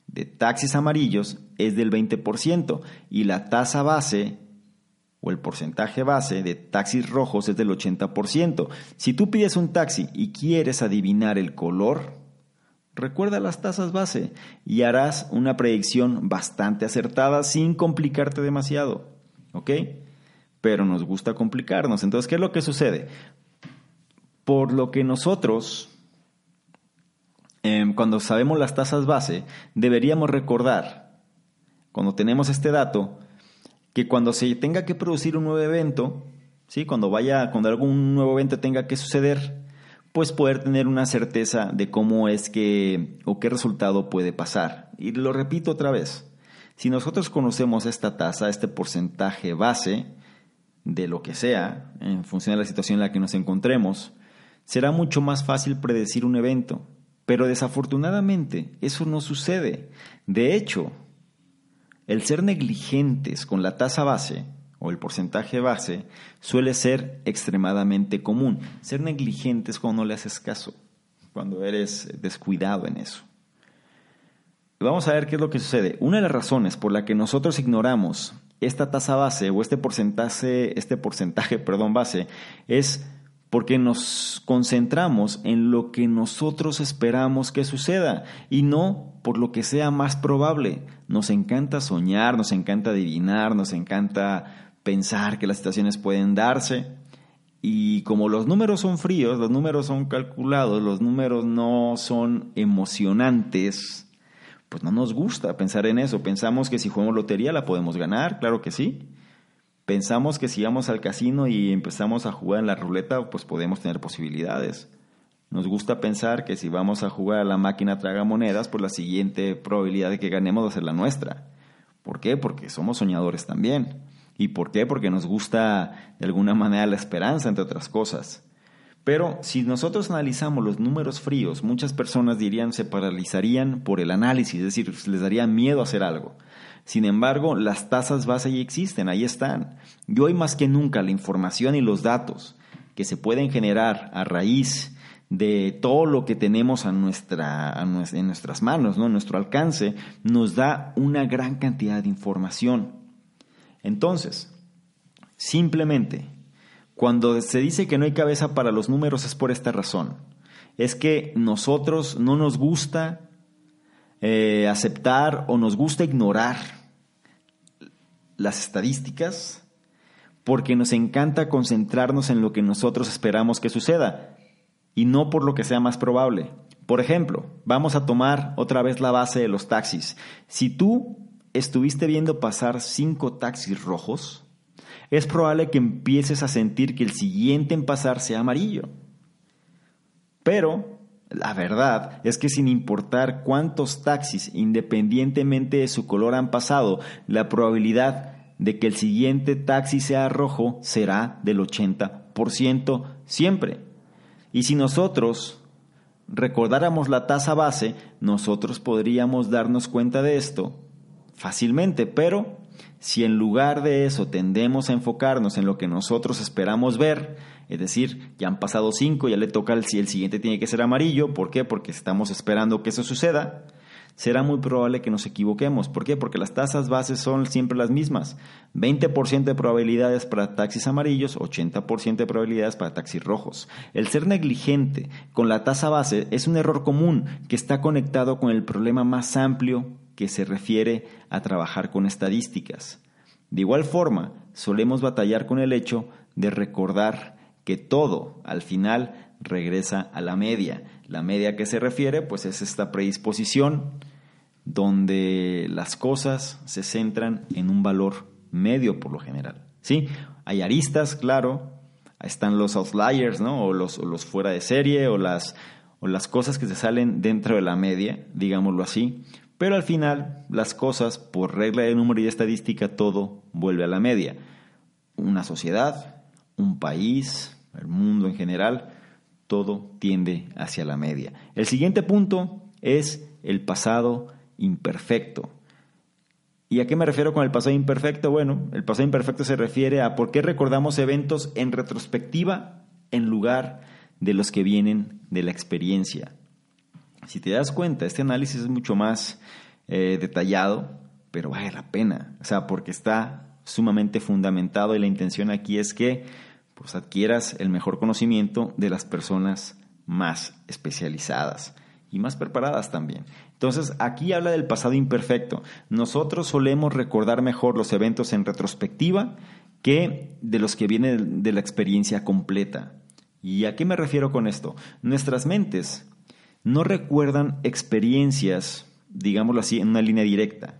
de taxis amarillos es del 20% y la tasa base o el porcentaje base de taxis rojos es del 80%. Si tú pides un taxi y quieres adivinar el color, recuerda las tasas base y harás una predicción bastante acertada sin complicarte demasiado. ¿Ok? Pero nos gusta complicarnos. Entonces, ¿qué es lo que sucede? Por lo que nosotros, em, cuando sabemos las tasas base, deberíamos recordar, cuando tenemos este dato, que cuando se tenga que producir un nuevo evento, ¿sí? cuando vaya, cuando algún nuevo evento tenga que suceder, pues poder tener una certeza de cómo es que o qué resultado puede pasar. Y lo repito otra vez, si nosotros conocemos esta tasa, este porcentaje base de lo que sea, en función de la situación en la que nos encontremos, será mucho más fácil predecir un evento. Pero desafortunadamente eso no sucede. De hecho, el ser negligentes con la tasa base o el porcentaje base suele ser extremadamente común. Ser negligentes cuando no le haces caso, cuando eres descuidado en eso. Vamos a ver qué es lo que sucede. Una de las razones por la que nosotros ignoramos esta tasa base o este porcentaje, este porcentaje, perdón, base, es porque nos concentramos en lo que nosotros esperamos que suceda y no por lo que sea más probable. Nos encanta soñar, nos encanta adivinar, nos encanta pensar que las situaciones pueden darse. Y como los números son fríos, los números son calculados, los números no son emocionantes, pues no nos gusta pensar en eso. Pensamos que si jugamos lotería la podemos ganar, claro que sí pensamos que si vamos al casino y empezamos a jugar en la ruleta, pues podemos tener posibilidades. Nos gusta pensar que si vamos a jugar a la máquina traga monedas, pues la siguiente probabilidad de que ganemos va a ser la nuestra. ¿Por qué? Porque somos soñadores también. ¿Y por qué? Porque nos gusta de alguna manera la esperanza, entre otras cosas. Pero si nosotros analizamos los números fríos, muchas personas dirían se paralizarían por el análisis, es decir, les daría miedo hacer algo. Sin embargo, las tasas base ya existen, ahí están. Y hoy más que nunca la información y los datos que se pueden generar a raíz de todo lo que tenemos a nuestra, en nuestras manos, ¿no? nuestro alcance, nos da una gran cantidad de información. Entonces, simplemente, cuando se dice que no hay cabeza para los números es por esta razón. Es que nosotros no nos gusta eh, aceptar o nos gusta ignorar las estadísticas porque nos encanta concentrarnos en lo que nosotros esperamos que suceda y no por lo que sea más probable. Por ejemplo, vamos a tomar otra vez la base de los taxis. Si tú estuviste viendo pasar cinco taxis rojos, es probable que empieces a sentir que el siguiente en pasar sea amarillo. Pero la verdad es que sin importar cuántos taxis, independientemente de su color, han pasado, la probabilidad de que el siguiente taxi sea rojo será del 80% siempre. Y si nosotros recordáramos la tasa base, nosotros podríamos darnos cuenta de esto fácilmente, pero si en lugar de eso tendemos a enfocarnos en lo que nosotros esperamos ver, es decir, ya han pasado cinco, ya le toca el, el siguiente tiene que ser amarillo, ¿por qué? Porque estamos esperando que eso suceda, será muy probable que nos equivoquemos. ¿Por qué? Porque las tasas bases son siempre las mismas. 20% de probabilidades para taxis amarillos, 80% de probabilidades para taxis rojos. El ser negligente con la tasa base es un error común que está conectado con el problema más amplio que se refiere a trabajar con estadísticas. De igual forma, solemos batallar con el hecho de recordar que todo, al final, regresa a la media. La media que se refiere, pues es esta predisposición donde las cosas se centran en un valor medio por lo general. ¿Sí? Hay aristas, claro, están los outliers, ¿no? O los, los fuera de serie, o las, o las cosas que se salen dentro de la media, digámoslo así. Pero al final, las cosas, por regla de número y estadística, todo vuelve a la media. Una sociedad, un país, el mundo en general, todo tiende hacia la media. El siguiente punto es el pasado imperfecto. ¿Y a qué me refiero con el pasado imperfecto? Bueno, el pasado imperfecto se refiere a por qué recordamos eventos en retrospectiva en lugar de los que vienen de la experiencia. Si te das cuenta, este análisis es mucho más eh, detallado, pero vale la pena, o sea, porque está sumamente fundamentado y la intención aquí es que pues adquieras el mejor conocimiento de las personas más especializadas y más preparadas también. Entonces, aquí habla del pasado imperfecto. Nosotros solemos recordar mejor los eventos en retrospectiva que de los que vienen de la experiencia completa. ¿Y a qué me refiero con esto? Nuestras mentes no recuerdan experiencias, digámoslo así, en una línea directa.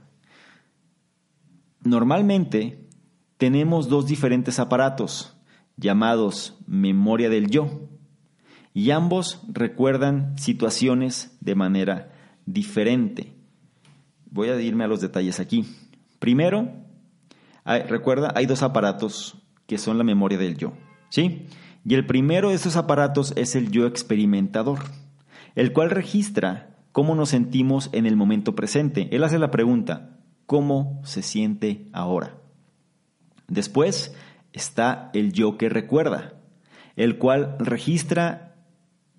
Normalmente tenemos dos diferentes aparatos llamados memoria del yo y ambos recuerdan situaciones de manera diferente. Voy a irme a los detalles aquí. Primero, recuerda, hay dos aparatos que son la memoria del yo, ¿sí? Y el primero de esos aparatos es el yo experimentador, el cual registra cómo nos sentimos en el momento presente. Él hace la pregunta, ¿cómo se siente ahora? Después está el yo que recuerda, el cual registra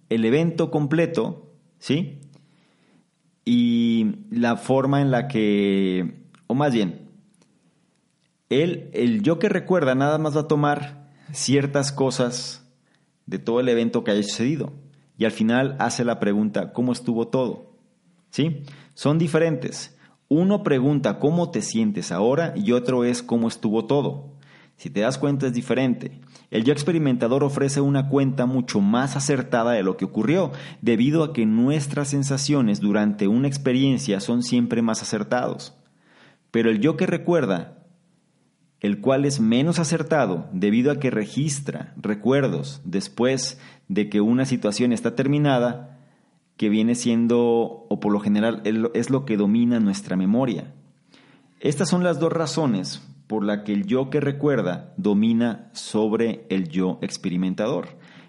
el evento completo, ¿sí? Y la forma en la que, o más bien, él, el yo que recuerda nada más va a tomar ciertas cosas de todo el evento que haya sucedido. Y al final hace la pregunta, ¿cómo estuvo todo? ¿Sí? Son diferentes. Uno pregunta cómo te sientes ahora y otro es cómo estuvo todo. Si te das cuenta es diferente. El yo experimentador ofrece una cuenta mucho más acertada de lo que ocurrió, debido a que nuestras sensaciones durante una experiencia son siempre más acertados. Pero el yo que recuerda el cual es menos acertado debido a que registra recuerdos después de que una situación está terminada, que viene siendo, o por lo general, es lo que domina nuestra memoria. Estas son las dos razones por las que el yo que recuerda domina sobre el yo experimentador.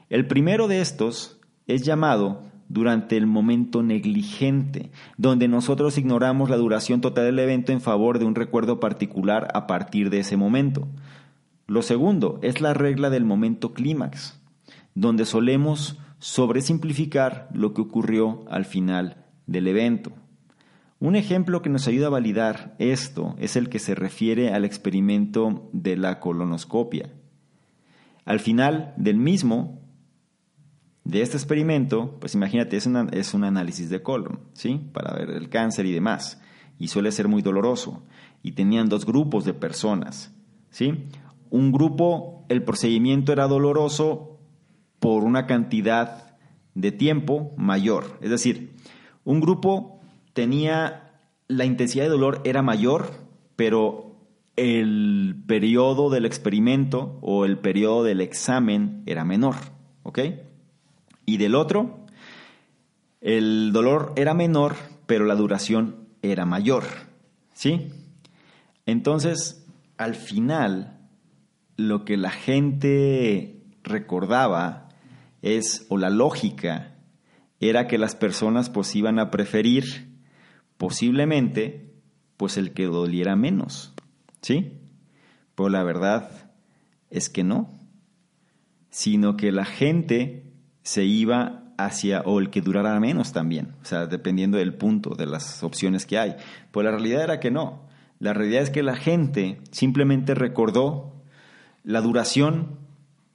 El primero de estos es llamado durante el momento negligente, donde nosotros ignoramos la duración total del evento en favor de un recuerdo particular a partir de ese momento. Lo segundo es la regla del momento clímax, donde solemos sobresimplificar lo que ocurrió al final del evento. Un ejemplo que nos ayuda a validar esto es el que se refiere al experimento de la colonoscopia. Al final del mismo, de este experimento, pues imagínate, es, es un análisis de colon, ¿sí? Para ver el cáncer y demás. Y suele ser muy doloroso. Y tenían dos grupos de personas, ¿sí? Un grupo, el procedimiento era doloroso por una cantidad de tiempo mayor. Es decir, un grupo tenía, la intensidad de dolor era mayor, pero el periodo del experimento o el periodo del examen era menor, ¿ok? y del otro, el dolor era menor, pero la duración era mayor. ¿Sí? Entonces, al final, lo que la gente recordaba es, o la lógica, era que las personas pues iban a preferir posiblemente pues el que doliera menos. ¿Sí? Pero la verdad es que no, sino que la gente se iba hacia, o el que durara menos también, o sea, dependiendo del punto, de las opciones que hay. Pues la realidad era que no. La realidad es que la gente simplemente recordó la duración,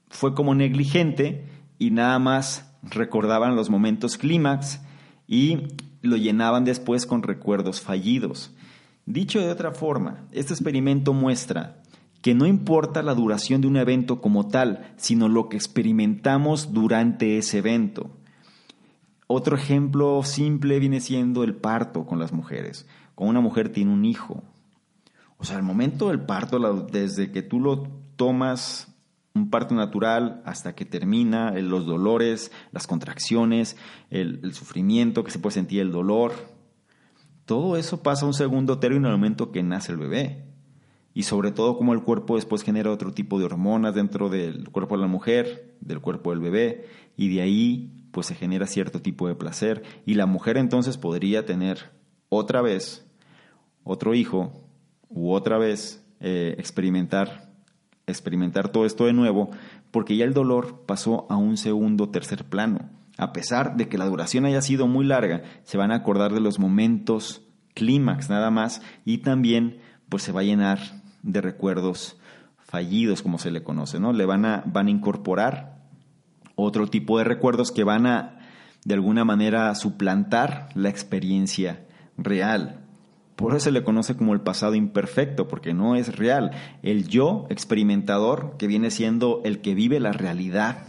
fue como negligente y nada más recordaban los momentos clímax y lo llenaban después con recuerdos fallidos. Dicho de otra forma, este experimento muestra que no importa la duración de un evento como tal, sino lo que experimentamos durante ese evento. Otro ejemplo simple viene siendo el parto con las mujeres. Cuando una mujer tiene un hijo. O sea, el momento del parto, desde que tú lo tomas un parto natural hasta que termina, los dolores, las contracciones, el, sufrimiento que se puede sentir, el dolor, todo eso pasa a un segundo término en el momento que nace el bebé. Y sobre todo cómo el cuerpo después genera otro tipo de hormonas dentro del cuerpo de la mujer, del cuerpo del bebé, y de ahí pues se genera cierto tipo de placer. Y la mujer entonces podría tener otra vez otro hijo u otra vez eh, experimentar experimentar todo esto de nuevo porque ya el dolor pasó a un segundo tercer plano a pesar de que la duración haya sido muy larga se van a acordar de los momentos clímax nada más y también pues se va a llenar de recuerdos fallidos, como se le conoce, ¿no? Le van a, van a incorporar otro tipo de recuerdos que van a, de alguna manera, suplantar la experiencia real. Por eso se le conoce como el pasado imperfecto, porque no es real. El yo experimentador, que viene siendo el que vive la realidad,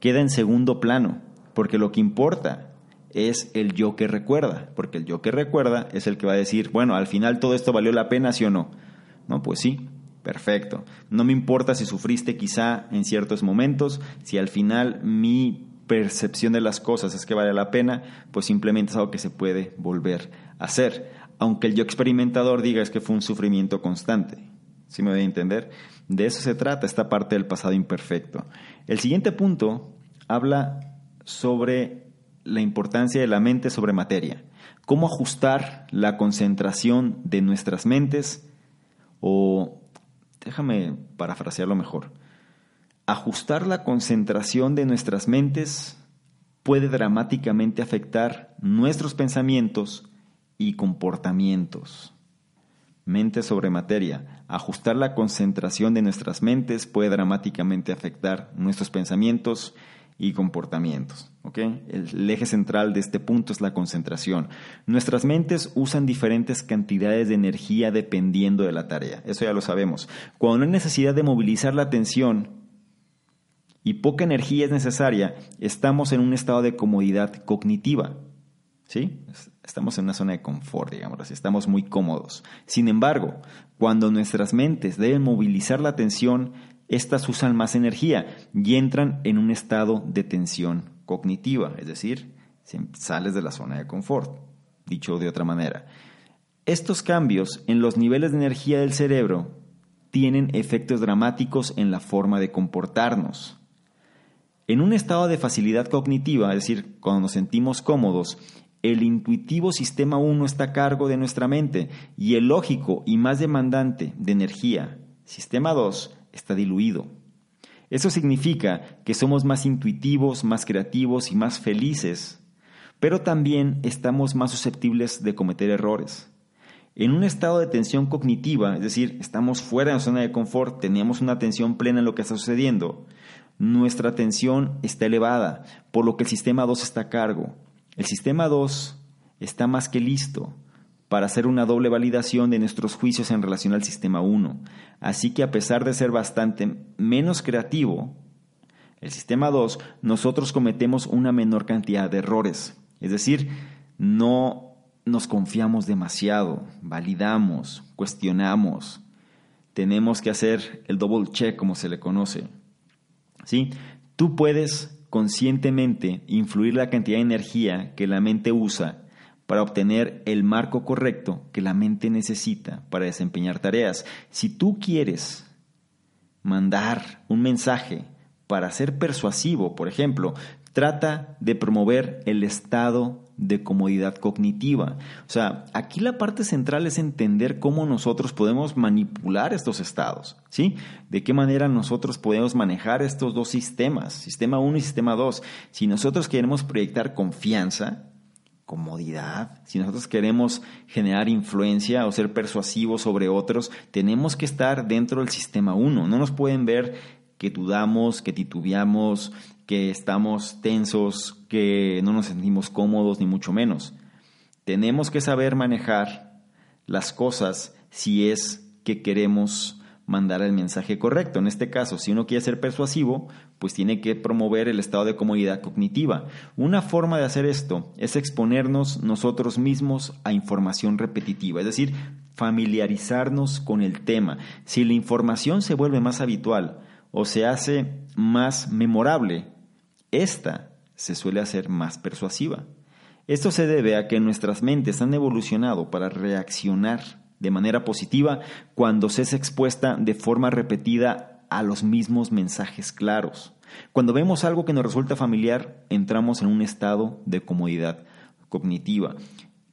queda en segundo plano, porque lo que importa es el yo que recuerda, porque el yo que recuerda es el que va a decir, bueno, al final todo esto valió la pena, sí o no. No, pues sí, perfecto. No me importa si sufriste quizá en ciertos momentos, si al final mi percepción de las cosas es que vale la pena, pues simplemente es algo que se puede volver a hacer aunque el yo experimentador diga es que fue un sufrimiento constante. ¿Sí me voy a entender? De eso se trata esta parte del pasado imperfecto. El siguiente punto habla sobre la importancia de la mente sobre materia. Cómo ajustar la concentración de nuestras mentes o, déjame parafrasearlo mejor, ajustar la concentración de nuestras mentes puede dramáticamente afectar nuestros pensamientos y comportamientos. Mente sobre materia. Ajustar la concentración de nuestras mentes puede dramáticamente afectar nuestros pensamientos y comportamientos. El, eje central de este punto es la concentración. Nuestras mentes usan diferentes cantidades de energía dependiendo de la tarea. Eso ya lo sabemos. Cuando no hay necesidad de movilizar la atención y poca energía es necesaria, estamos en un estado de comodidad cognitiva. ¿Sí? Estamos en una zona de confort, digamos así, estamos muy cómodos. Sin embargo, cuando nuestras mentes deben movilizar la atención, éstas usan más energía y entran en un estado de tensión cognitiva, es decir, sales de la zona de confort, dicho de otra manera. Estos cambios en los niveles de energía del cerebro tienen efectos dramáticos en la forma de comportarnos. En un estado de facilidad cognitiva, es decir, cuando nos sentimos cómodos, el intuitivo sistema 1 está a cargo de nuestra mente y el lógico y más demandante de energía, sistema 2, está diluido. Eso significa que somos más intuitivos, más creativos y más felices, pero también estamos más susceptibles de cometer errores. En un estado de tensión cognitiva, es decir, estamos fuera de la zona de confort, tenemos una atención plena en lo que está sucediendo, nuestra atención está elevada, por lo que el sistema 2 está a cargo. El sistema 2 está más que listo para hacer una doble validación de nuestros juicios en relación al sistema 1. Así que a pesar de ser bastante menos creativo, el sistema 2, nosotros cometemos una menor cantidad de errores. Es decir, no nos confiamos demasiado, validamos, cuestionamos. Tenemos que hacer el double check, como se le conoce. ¿Sí? Tú puedes conscientemente influir la cantidad de energía que la mente usa para obtener el marco correcto que la mente necesita para desempeñar tareas. Si tú quieres mandar un mensaje para ser persuasivo, por ejemplo, trata de promover el estado de comodidad cognitiva. O sea, aquí la parte central es entender cómo nosotros podemos manipular estos estados, ¿sí? De qué manera nosotros podemos manejar estos dos sistemas, sistema 1 y sistema 2. Si nosotros queremos proyectar confianza, comodidad, si nosotros queremos generar influencia o ser persuasivos sobre otros, tenemos que estar dentro del sistema 1. No nos pueden ver que dudamos, que titubeamos, que estamos tensos, que no nos sentimos cómodos, ni mucho menos. Tenemos que saber manejar las cosas si es que queremos mandar el mensaje correcto. En este caso, si uno quiere ser persuasivo, pues tiene que promover el estado de comodidad cognitiva. Una forma de hacer esto es exponernos nosotros mismos a información repetitiva, es decir, familiarizarnos con el tema. Si la información se vuelve más habitual o se hace más memorable, esta se suele hacer más persuasiva. Esto se debe a que nuestras mentes han evolucionado para reaccionar de manera positiva cuando se es expuesta de forma repetida a los mismos mensajes claros. Cuando vemos algo que nos resulta familiar, entramos en un estado de comodidad cognitiva.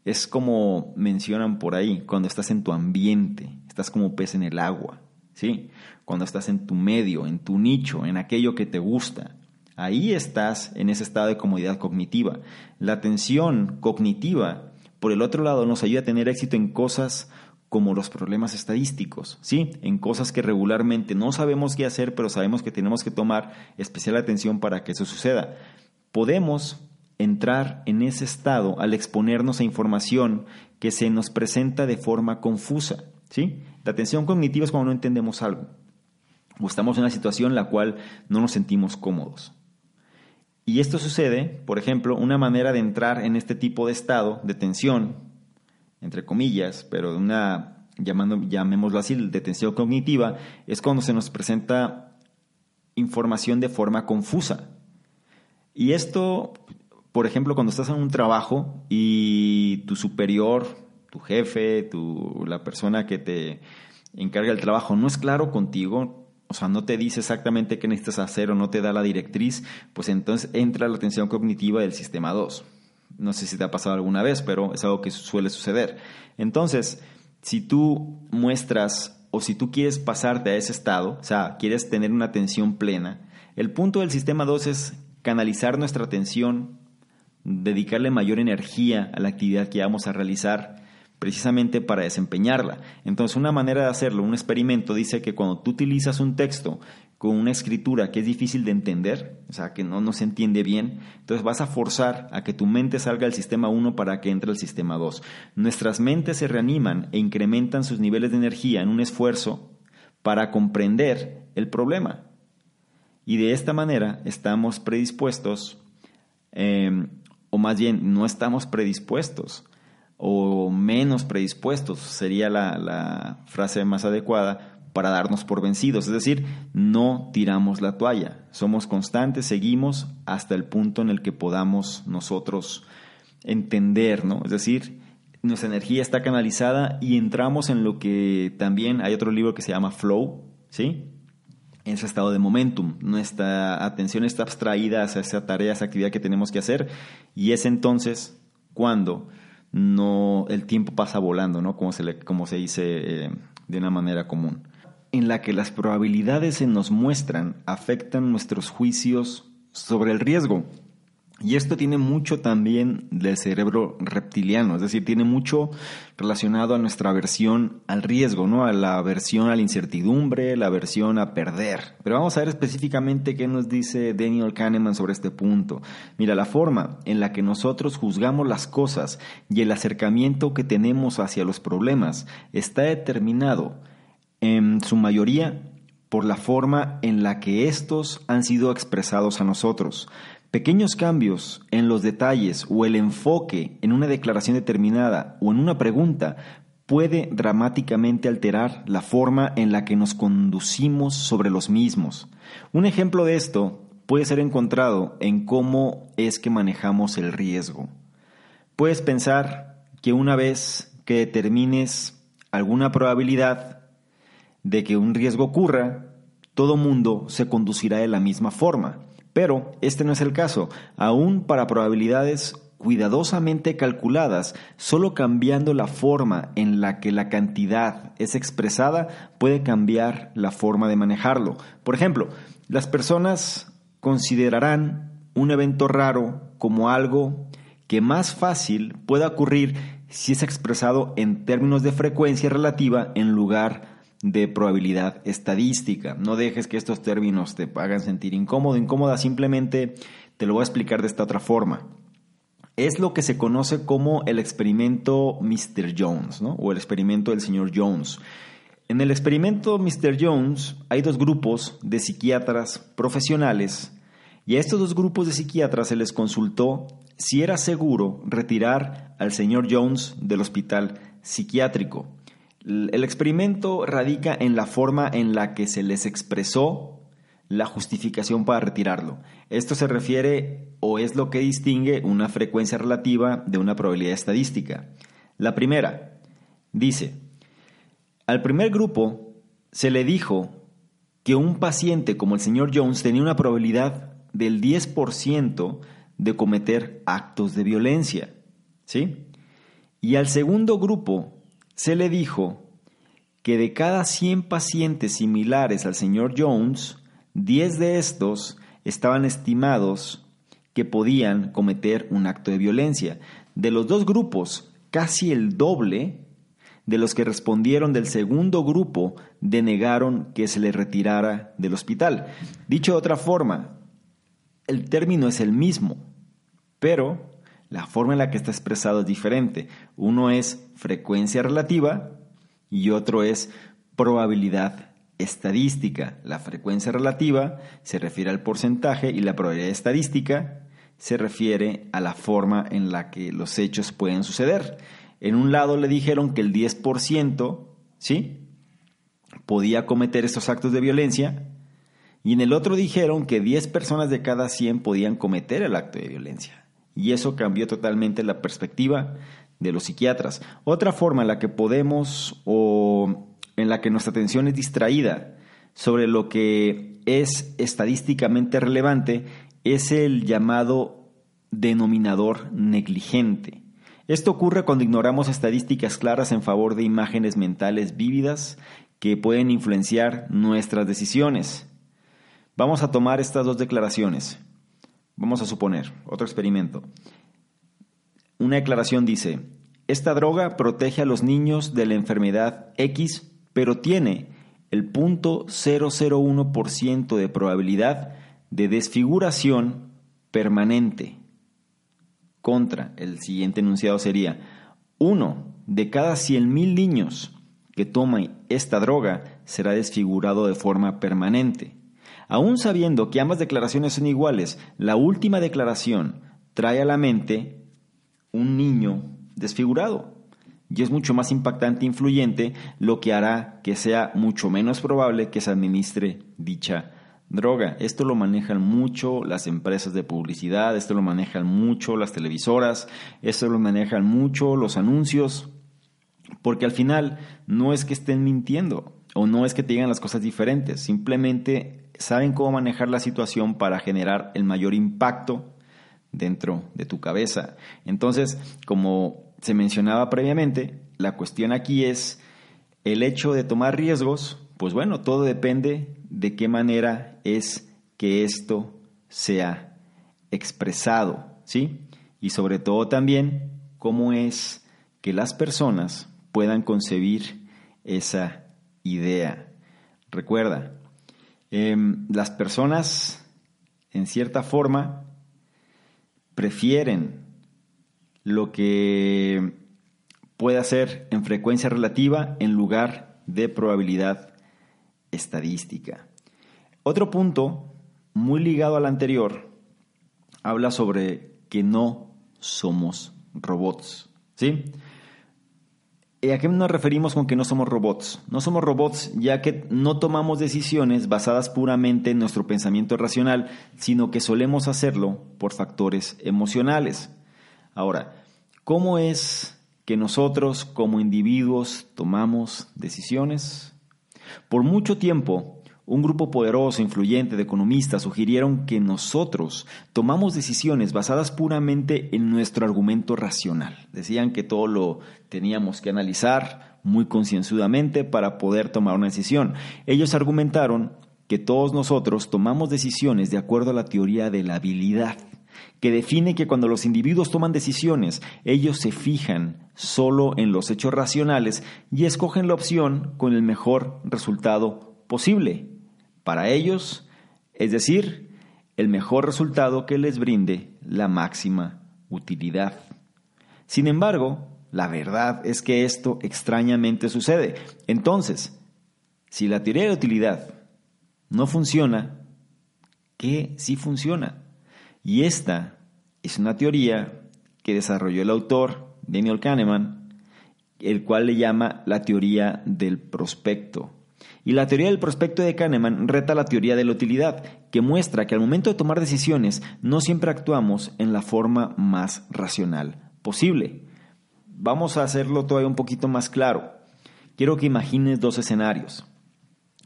Es como mencionan por ahí, cuando estás en tu ambiente, estás como pez en el agua, ¿sí? Cuando estás en tu medio, en tu nicho, en aquello que te gusta. Ahí estás en ese estado de comodidad cognitiva. La atención cognitiva, por el otro lado, nos ayuda a tener éxito en cosas como los problemas estadísticos, ¿sí? En cosas que regularmente no sabemos qué hacer, pero sabemos que tenemos que tomar especial atención para que eso suceda. Podemos entrar en ese estado al exponernos a información que se nos presenta de forma confusa, ¿sí? La atención cognitiva es cuando no entendemos algo o estamos en una situación en la cual no nos sentimos cómodos. Y esto sucede, por ejemplo, una manera de entrar en este tipo de estado de tensión, entre comillas, pero de una, llamémoslo así, de tensión cognitiva, es cuando se nos presenta información de forma confusa. Y esto, por ejemplo, cuando estás en un trabajo y tu superior, tu jefe, tu, la persona que te encarga el trabajo no es claro contigo, sea, no te dice exactamente qué necesitas hacer o no te da la directriz, pues entonces entra la atención cognitiva del sistema 2. No sé si te ha pasado alguna vez, pero es algo que suele suceder. Entonces, si tú muestras o si tú quieres pasarte a ese estado, o sea, quieres tener una atención plena, el punto del sistema 2 es canalizar nuestra atención, dedicarle mayor energía a la actividad que vamos a realizar precisamente para desempeñarla. Entonces, una manera de hacerlo, un experimento, dice que cuando tú utilizas un texto con una escritura que es difícil de entender, o sea, que no, no se entiende bien, entonces vas a forzar a que tu mente salga del sistema 1 para que entre al sistema 2. Nuestras mentes se reaniman e incrementan sus niveles de energía en un esfuerzo para comprender el problema. Y de esta manera estamos predispuestos, eh, o más bien no estamos predispuestos, o menos predispuestos, sería la, frase más adecuada para darnos por vencidos. Es decir, no tiramos la toalla, somos constantes, seguimos hasta el punto en el que podamos nosotros entender, ¿no? Es decir, nuestra energía está canalizada y entramos en lo que también hay otro libro que se llama Flow, ¿sí? En ese estado de momentum. Nuestra atención está abstraída hacia esa tarea, esa actividad que tenemos que hacer y es entonces cuando no, el tiempo pasa volando, ¿no? Como se, le, como se dice eh, de una manera común. En la que las probabilidades se nos muestran afectan nuestros juicios sobre el riesgo. Y esto tiene mucho también del cerebro reptiliano, es decir, tiene mucho relacionado a nuestra aversión al riesgo, ¿no? A la aversión a la incertidumbre, la aversión a perder. Pero vamos a ver específicamente qué nos dice Daniel Kahneman sobre este punto. Mira, la forma en la que nosotros juzgamos las cosas y el acercamiento que tenemos hacia los problemas está determinado en su mayoría por la forma en la que estos han sido expresados a nosotros. Pequeños cambios en los detalles o el enfoque en una declaración determinada o en una pregunta puede dramáticamente alterar la forma en la que nos conducimos sobre los mismos. Un ejemplo de esto puede ser encontrado en cómo es que manejamos el riesgo. Puedes pensar que una vez que determines alguna probabilidad de que un riesgo ocurra, todo mundo se conducirá de la misma forma. Pero este no es el caso. Aún para probabilidades cuidadosamente calculadas, solo cambiando la forma en la que la cantidad es expresada puede cambiar la forma de manejarlo. Por ejemplo, las personas considerarán un evento raro como algo que más fácil pueda ocurrir si es expresado en términos de frecuencia relativa en lugar de probabilidad estadística. No dejes que estos términos te hagan sentir incómodo, incómoda, simplemente te lo voy a explicar de esta otra forma. Es lo que se conoce como el experimento Mr. Jones, ¿no? o el experimento del señor Jones. En el experimento Mr. Jones hay dos grupos de psiquiatras profesionales y a estos dos grupos de psiquiatras se les consultó si era seguro retirar al señor Jones del hospital psiquiátrico. El experimento radica en la forma en la que se les expresó la justificación para retirarlo. Esto se refiere o es lo que distingue una frecuencia relativa de una probabilidad estadística. La primera dice, al primer grupo se le dijo que un paciente como el señor Jones tenía una probabilidad del 10% de cometer actos de violencia. ¿Sí? Y al segundo grupo se le dijo que de cada 100 pacientes similares al señor Jones, 10 de estos estaban estimados que podían cometer un acto de violencia. De los dos grupos, casi el doble de los que respondieron del segundo grupo denegaron que se le retirara del hospital. Dicho de otra forma, el término es el mismo, pero la forma en la que está expresado es diferente. Uno es frecuencia relativa y otro es probabilidad estadística. La frecuencia relativa se refiere al porcentaje y la probabilidad estadística se refiere a la forma en la que los hechos pueden suceder. En un lado le dijeron que el 10%, ¿sí? podía cometer estos actos de violencia y en el otro dijeron que 10 personas de cada 100 podían cometer el acto de violencia. Y eso cambió totalmente la perspectiva de los psiquiatras. Otra forma en la que podemos o en la que nuestra atención es distraída sobre lo que es estadísticamente relevante es el llamado denominador negligente. Esto ocurre cuando ignoramos estadísticas claras en favor de imágenes mentales vívidas que pueden influenciar nuestras decisiones. Vamos a tomar estas dos declaraciones. Vamos a suponer, otro experimento. Una declaración dice, esta droga protege a los niños de la enfermedad X, pero tiene el 0.001% de probabilidad de desfiguración permanente. Contra, el siguiente enunciado sería, uno de cada 100.000 niños que toman esta droga será desfigurado de forma permanente. Aún sabiendo que ambas declaraciones son iguales, la última declaración trae a la mente un niño desfigurado. Y es mucho más impactante e influyente, lo que hará que sea mucho menos probable que se administre dicha droga. Esto lo manejan mucho las empresas de publicidad, esto lo manejan mucho las televisoras, esto lo manejan mucho los anuncios, porque al final no es que estén mintiendo o no es que te digan las cosas diferentes, simplemente saben cómo manejar la situación para generar el mayor impacto dentro de tu cabeza. Entonces, como se mencionaba previamente, la cuestión aquí es el hecho de tomar riesgos, pues bueno, todo depende de qué manera es que esto sea expresado, ¿sí? Y sobre todo también cómo es que las personas puedan concebir esa idea. Recuerda, Em, las personas, en cierta forma, prefieren lo que puede ser en frecuencia relativa en lugar de probabilidad estadística. Otro punto, muy ligado al anterior, habla sobre que no somos robots. ¿Sí? Eh, ¿A qué nos referimos con que no somos robots? No somos robots ya que no tomamos decisiones basadas puramente en nuestro pensamiento racional, sino que solemos hacerlo por factores emocionales. Ahora, ¿cómo es que nosotros como individuos tomamos decisiones? Por mucho tiempo, un grupo poderoso, influyente de economistas sugirieron que nosotros tomamos decisiones basadas puramente en nuestro argumento racional. Decían que todo lo teníamos que analizar muy concienzudamente para poder tomar una decisión. Ellos argumentaron que todos nosotros tomamos decisiones de acuerdo a la teoría de la habilidad, que define que cuando los individuos toman decisiones, ellos se fijan solo en los hechos racionales y escogen la opción con el mejor resultado posible para ellos, es decir, el mejor resultado que les brinde la máxima utilidad. Sin embargo, la verdad es que esto extrañamente sucede. Entonces, si la teoría de utilidad no funciona, ¿qué sí funciona? Y esta es una teoría que desarrolló el autor Daniel Kahneman, el cual le llama la teoría del prospecto. Y la teoría del prospecto de Kahneman reta la teoría de la utilidad, que muestra que al momento de tomar decisiones no siempre actuamos en la forma más racional posible. Vamos a hacerlo todavía un poquito más claro. Quiero que imagines dos escenarios.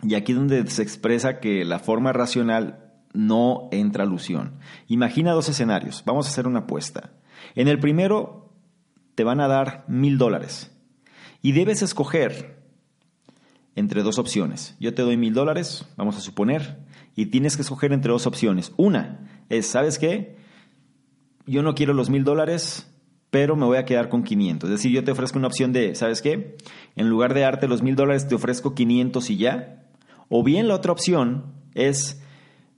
Y aquí es donde se expresa que la forma racional no entra alusión. Imagina dos escenarios. Vamos a hacer una apuesta. En el primero te van a dar mil dólares y debes escoger entre dos opciones. Yo te doy mil dólares, vamos a suponer, y tienes que escoger entre dos opciones. Una es, ¿sabes qué? Yo no quiero los mil dólares, pero me voy a quedar con 500. Es decir, yo te ofrezco una opción de, ¿sabes qué? En lugar de darte los mil dólares, te ofrezco 500 y ya. O bien la otra opción es,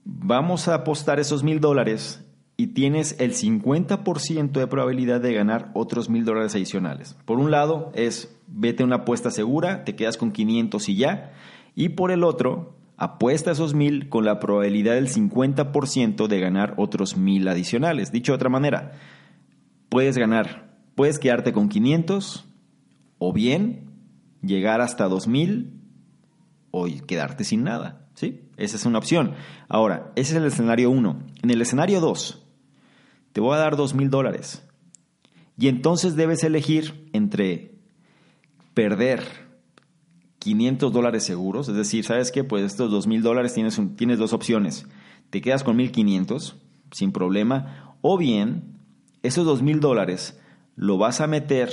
vamos a apostar esos mil dólares y tienes el 50% de probabilidad de ganar otros mil dólares adicionales. Por un lado es, vete una apuesta segura, te quedas con 500 y ya. Y por el otro, apuesta esos mil con la probabilidad del 50% de ganar otros mil adicionales. Dicho de otra manera, puedes ganar, puedes quedarte con 500 o bien llegar hasta 2000 o quedarte sin nada. ¿sí? Esa es una opción. Ahora, ese es el escenario 1. En el escenario 2, te voy a dar 2000 dólares. Y entonces debes elegir entre perder 500 dólares seguros, es decir, ¿sabes qué? Pues estos 2000 dólares tienes, tienes dos opciones. Te quedas con 1500 sin problema, o bien esos dos mil dólares lo vas a meter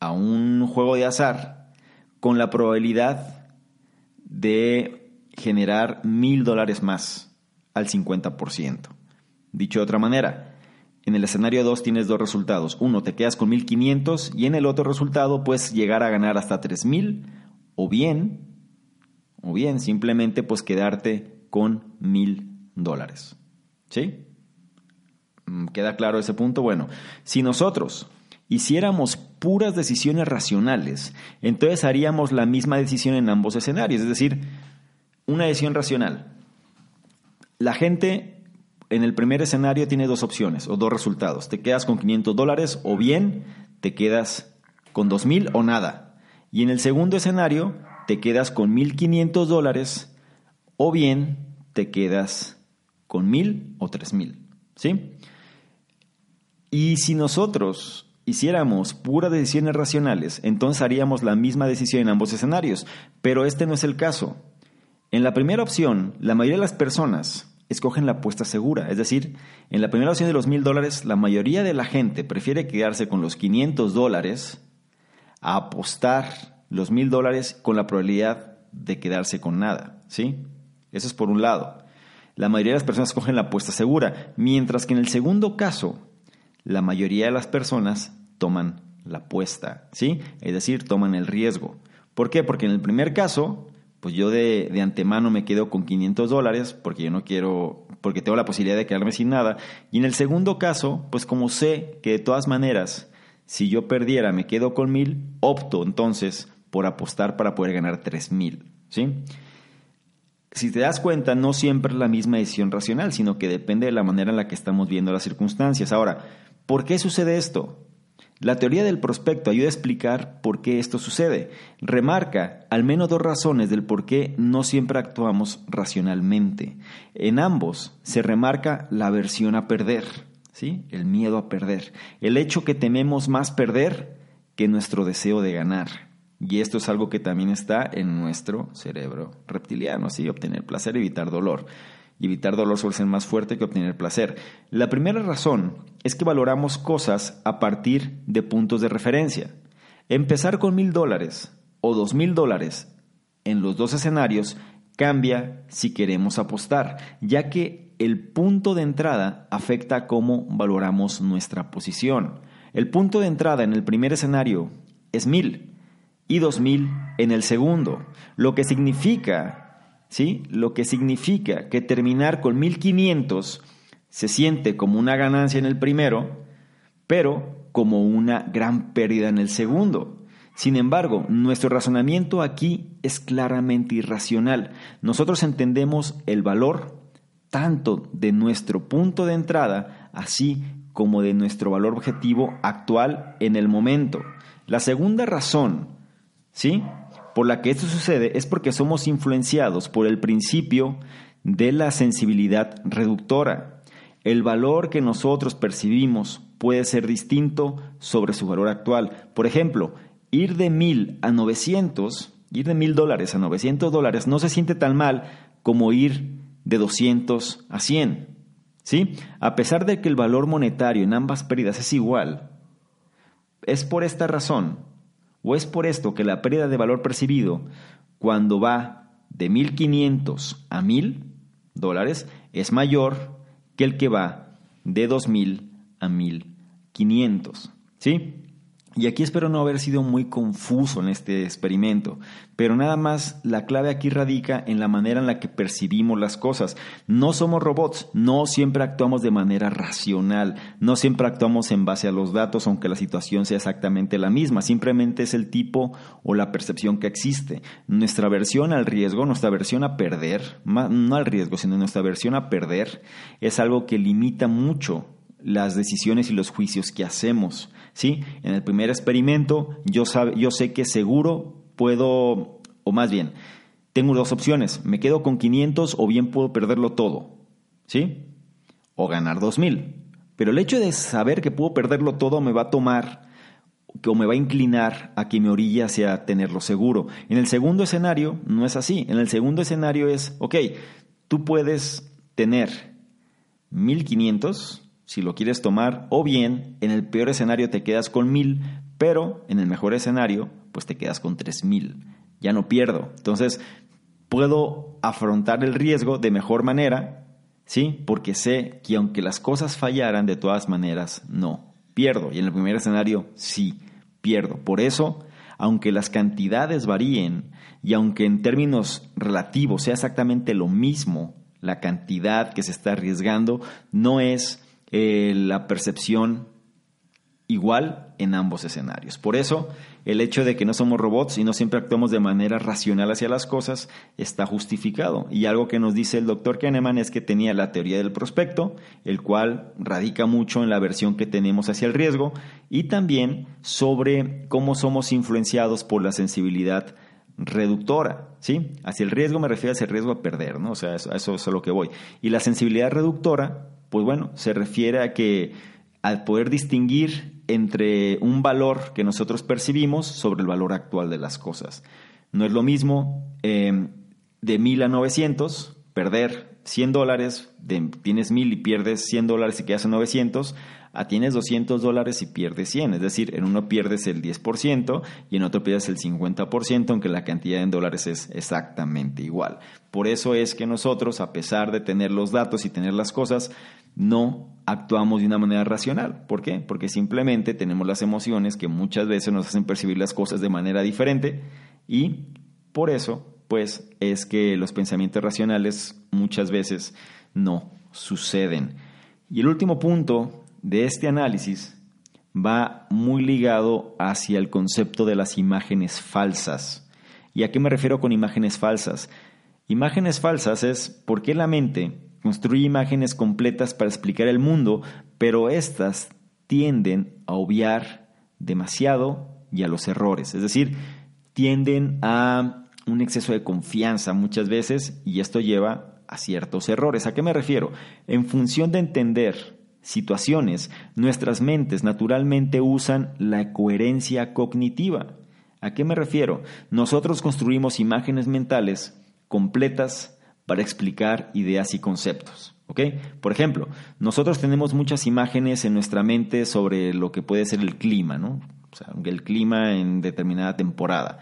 a un juego de azar con la probabilidad de generar mil dólares más al 50%. Dicho de otra manera, en el escenario 2 tienes dos resultados. Uno, te quedas con 1500 y en el otro resultado puedes llegar a ganar hasta 3000 o bien, o bien simplemente pues quedarte con mil dólares. ¿Sí? Mm, ¿Queda claro ese punto? Bueno, si nosotros hiciéramos puras decisiones racionales, entonces haríamos la misma decisión en ambos escenarios, es decir, una decisión racional. La gente en el primer escenario tiene dos opciones o dos resultados. Te quedas con 500 dólares o bien te quedas con 2.000 o nada. Y en el segundo escenario te quedas con 1.500 dólares o bien te quedas con 1.000 o 3.000. ¿Sí? Y si nosotros hiciéramos puras decisiones racionales, entonces haríamos la misma decisión en ambos escenarios, pero este no es el caso. En la primera opción, la mayoría de las personas escogen la apuesta segura, es decir, en la primera opción de los mil dólares, la mayoría de la gente prefiere quedarse con los 500 dólares a apostar los mil dólares con la probabilidad de quedarse con nada, ¿sí? Eso es por un lado. La mayoría de las personas escogen la apuesta segura, mientras que en el segundo caso, la mayoría de las personas toman la apuesta, ¿sí? Es decir, toman el riesgo. ¿Por qué? Porque en el primer caso, pues yo de, de, antemano me quedo con 500 dólares porque yo no quiero, porque tengo la posibilidad de quedarme sin nada. Y en el segundo caso, pues como sé que de todas maneras, si yo perdiera me quedo con mil, opto entonces por apostar para poder ganar tres mil, ¿sí? si te das cuenta, no siempre es la misma decisión racional, sino que depende de la manera en la que estamos viendo las circunstancias. Ahora, ¿Por qué sucede esto? La teoría del prospecto ayuda a explicar por qué esto sucede. Remarca al menos dos razones del por qué no siempre actuamos racionalmente. En ambos se remarca la aversión a perder, ¿sí? el miedo a perder, el hecho que tememos más perder que nuestro deseo de ganar. Y esto es algo que también está en nuestro cerebro reptiliano, ¿sí? obtener placer, evitar dolor evitar dolor suele ser más fuerte que obtener placer. La primera razón es que valoramos cosas a partir de puntos de referencia. Empezar con mil dólares o dos mil dólares en los dos escenarios cambia si queremos apostar, ya que el punto de entrada afecta cómo valoramos nuestra posición. El punto de entrada en el primer escenario es mil y dos mil en el segundo, lo que significa ¿sí? Lo que significa que terminar con 1500 se siente como una ganancia en el primero, pero como una gran pérdida en el segundo. Sin embargo, nuestro razonamiento aquí es claramente irracional. Nosotros entendemos el valor tanto de nuestro punto de entrada, así como de nuestro valor objetivo actual en el momento. La segunda razón, ¿sí? Por la que esto sucede es porque somos influenciados por el principio de la sensibilidad reductora. El valor que nosotros percibimos puede ser distinto sobre su valor actual. Por ejemplo, ir de mil a 900, ir de mil dólares a 900 dólares no se siente tan mal como ir de 200 a 100. ¿Sí? A pesar de que el valor monetario en ambas pérdidas es igual, es por esta razón ¿O es por esto que la pérdida de valor percibido cuando va de 1.500 a 1.000 dólares es mayor que el que va de 2.000 a 1.000 500. ¿Sí? Y aquí espero no haber sido muy confuso en este experimento, pero nada más la clave aquí radica en la manera en la que percibimos las cosas. No somos robots, no siempre actuamos de manera racional, no siempre actuamos en base a los datos, aunque la situación sea exactamente la misma, simplemente es el tipo o la percepción que existe. Nuestra versión al riesgo, nuestra versión a perder, no al riesgo, sino nuestra versión a perder, es algo que limita mucho las decisiones y los juicios que hacemos. ¿Sí? En el primer experimento yo, yo sé que seguro puedo, o más bien, tengo dos opciones, me quedo con 500 o bien puedo perderlo todo, ¿sí? O ganar 2000. Pero el hecho de saber que puedo perderlo todo me va a tomar o me va a inclinar a que me orilla hacia tenerlo seguro. En el segundo escenario no es así. En el segundo escenario es, ok, tú puedes tener 1500 si lo quieres tomar, o bien en el peor escenario te quedas con mil, pero en el mejor escenario, pues te quedas con tres mil. Ya no pierdo. Entonces, puedo afrontar el riesgo de mejor manera, ¿sí? Porque sé que aunque las cosas fallaran, de todas maneras, no. Pierdo. Y en el primer escenario, sí, pierdo. Por eso, aunque las cantidades varíen y aunque en términos relativos sea exactamente lo mismo, la cantidad que se está arriesgando no es eh, la percepción igual en ambos escenarios. Por eso, el hecho de que no somos robots y no siempre actuamos de manera racional hacia las cosas está justificado. Y algo que nos dice el doctor Kahneman es que tenía la teoría del prospecto, el cual radica mucho en la versión que tenemos hacia el riesgo y también sobre cómo somos influenciados por la sensibilidad reductora, ¿sí? Hacia el riesgo me refiero hacia el riesgo a perder, ¿no? O sea, eso, eso es a lo que voy. Y la sensibilidad reductora pues bueno, se refiere a que al poder distinguir entre un valor que nosotros percibimos sobre el valor actual de las cosas. No es lo mismo em, de mil a 900, perder 100 dólares, tienes mil y pierdes 100 dólares y quedas en 900, a tienes 200 dólares y pierdes 100. Es decir, en uno pierdes el 10% y en otro pierdes el 50%, aunque la cantidad en dólares es exactamente igual. Por eso es que nosotros, a pesar de tener los datos y tener las cosas, no actuamos de una manera racional. ¿Por qué? Porque simplemente tenemos las emociones que muchas veces nos hacen percibir las cosas de manera diferente y por eso, pues, es que los pensamientos racionales muchas veces no suceden. Y el último punto de este análisis va muy ligado hacia el concepto de las imágenes falsas. ¿Y a qué me refiero con imágenes falsas? Imágenes falsas es por qué la mente construye imágenes completas para explicar el mundo, pero éstas tienden a obviar demasiado y a los errores. Es decir, tienden a un exceso de confianza muchas veces y esto lleva a ciertos errores. ¿A qué me refiero? En función de entender situaciones, nuestras mentes naturalmente usan la coherencia cognitiva. ¿A qué me refiero? Nosotros construimos imágenes mentales completas para explicar ideas y conceptos. Por ejemplo, nosotros tenemos muchas imágenes en nuestra mente sobre lo que puede ser el clima, ¿no? O sea, el clima en determinada temporada.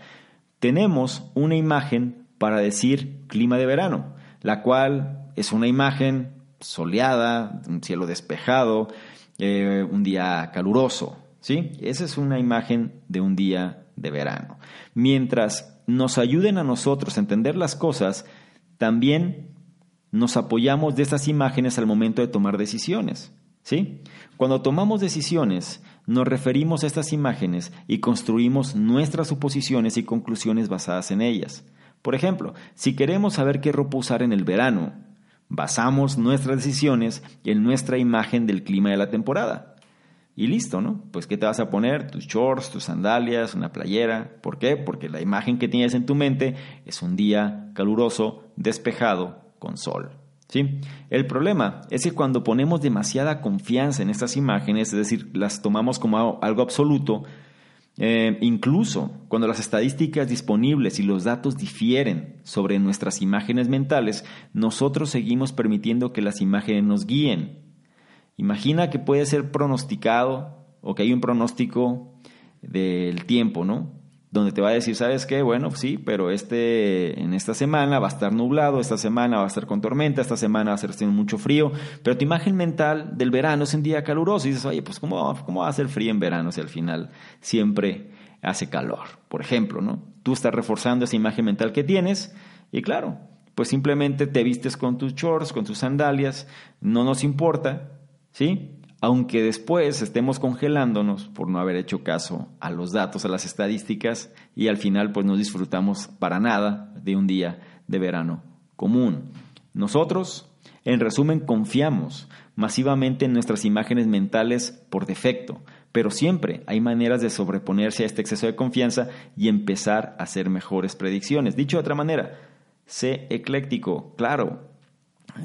Tenemos una imagen para decir clima de verano, la cual es una imagen soleada, un cielo despejado, eh, un día caluroso. ¿sí? Esa es una imagen de un día de verano. Mientras nos ayuden a nosotros a entender las cosas, también nos apoyamos de estas imágenes al momento de tomar decisiones. ¿sí? Cuando tomamos decisiones, nos referimos a estas imágenes y construimos nuestras suposiciones y conclusiones basadas en ellas. Por ejemplo, si queremos saber qué ropa usar en el verano, Basamos nuestras decisiones en nuestra imagen del clima de la temporada. Y listo, ¿no? Pues ¿qué te vas a poner? Tus shorts, tus sandalias, una playera. ¿Por qué? Porque la imagen que tienes en tu mente es un día caluroso, despejado, con sol. ¿Sí? El problema es que cuando ponemos demasiada confianza en estas imágenes, es decir, las tomamos como algo absoluto, eh, incluso cuando las estadísticas disponibles y los datos difieren sobre nuestras imágenes mentales, nosotros seguimos permitiendo que las imágenes nos guíen. Imagina que puede ser pronosticado o que hay un pronóstico del tiempo, ¿no? donde te va a decir, ¿sabes qué? Bueno, sí, pero este, en esta semana va a estar nublado, esta semana va a estar con tormenta, esta semana va a estar mucho frío, pero tu imagen mental del verano es un día caluroso y dices, oye, pues ¿cómo, ¿cómo va a ser frío en verano si al final siempre hace calor? Por ejemplo, ¿no? Tú estás reforzando esa imagen mental que tienes y claro, pues simplemente te vistes con tus shorts, con tus sandalias, no nos importa, ¿sí? aunque después estemos congelándonos por no haber hecho caso a los datos, a las estadísticas, y al final pues no disfrutamos para nada de un día de verano común. Nosotros, en resumen, confiamos masivamente en nuestras imágenes mentales por defecto, pero siempre hay maneras de sobreponerse a este exceso de confianza y empezar a hacer mejores predicciones. Dicho de otra manera, sé ecléctico, claro,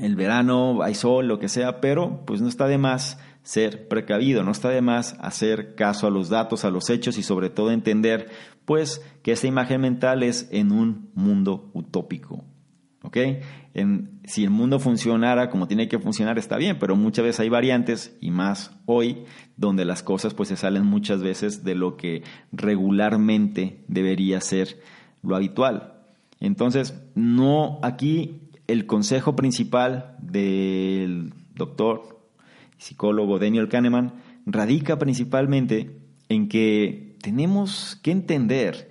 el verano hay sol, lo que sea, pero pues no está de más ser precavido, no está de más hacer caso a los datos, a los hechos y sobre todo entender pues que esta imagen mental es en un mundo utópico. ¿Ok? En, si el mundo funcionara como tiene que funcionar está bien, pero muchas veces hay variantes y más hoy donde las cosas pues se salen muchas veces de lo que regularmente debería ser lo habitual. Entonces, no aquí el consejo principal del doctor psicólogo Daniel Kahneman, radica principalmente en que tenemos que entender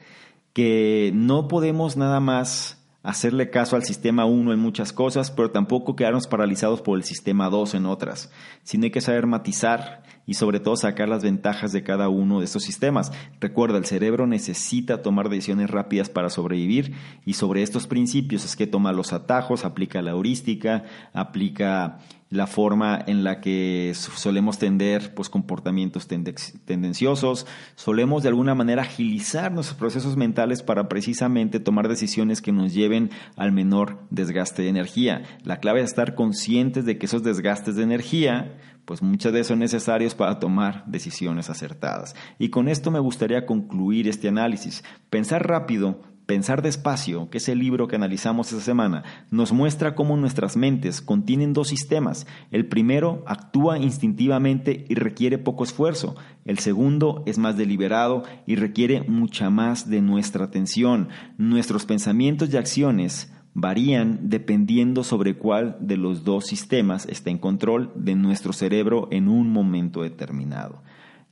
que no podemos nada más hacerle caso al sistema 1 en muchas cosas, pero tampoco quedarnos paralizados por el sistema 2 en otras, sino hay que saber matizar y sobre todo sacar las ventajas de cada uno de estos sistemas. Recuerda, el cerebro necesita tomar decisiones rápidas para sobrevivir y sobre estos principios es que toma los atajos, aplica la heurística, aplica la forma en la que solemos tender pues, comportamientos tendenciosos, solemos de alguna manera agilizar nuestros procesos mentales para precisamente tomar decisiones que nos lleven al menor desgaste de energía. La clave es estar conscientes de que esos desgastes de energía pues muchas veces son necesarios para tomar decisiones acertadas. Y con esto me gustaría concluir este análisis. Pensar rápido Pensar despacio, que es el libro que analizamos esta semana, nos muestra cómo nuestras mentes contienen dos sistemas. El primero actúa instintivamente y requiere poco esfuerzo. El segundo es más deliberado y requiere mucha más de nuestra atención. Nuestros pensamientos y acciones varían dependiendo sobre cuál de los dos sistemas está en control de nuestro cerebro en un momento determinado.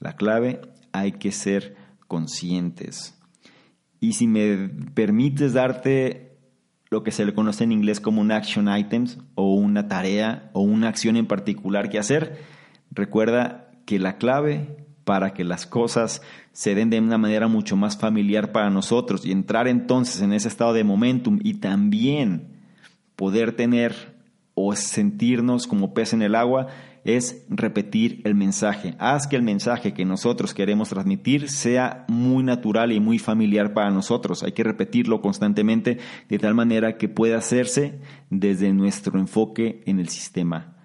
La clave hay que ser conscientes. Y si me permites darte lo que se le conoce en inglés como un action items o una tarea o una acción en particular que hacer, recuerda que la clave para que las cosas se den de una manera mucho más familiar para nosotros y entrar entonces en ese estado de momentum y también poder tener o sentirnos como pez en el agua es repetir el mensaje. Haz que el mensaje que nosotros queremos transmitir sea muy natural y muy familiar para nosotros. Hay que repetirlo constantemente de tal manera que pueda hacerse desde nuestro enfoque en el sistema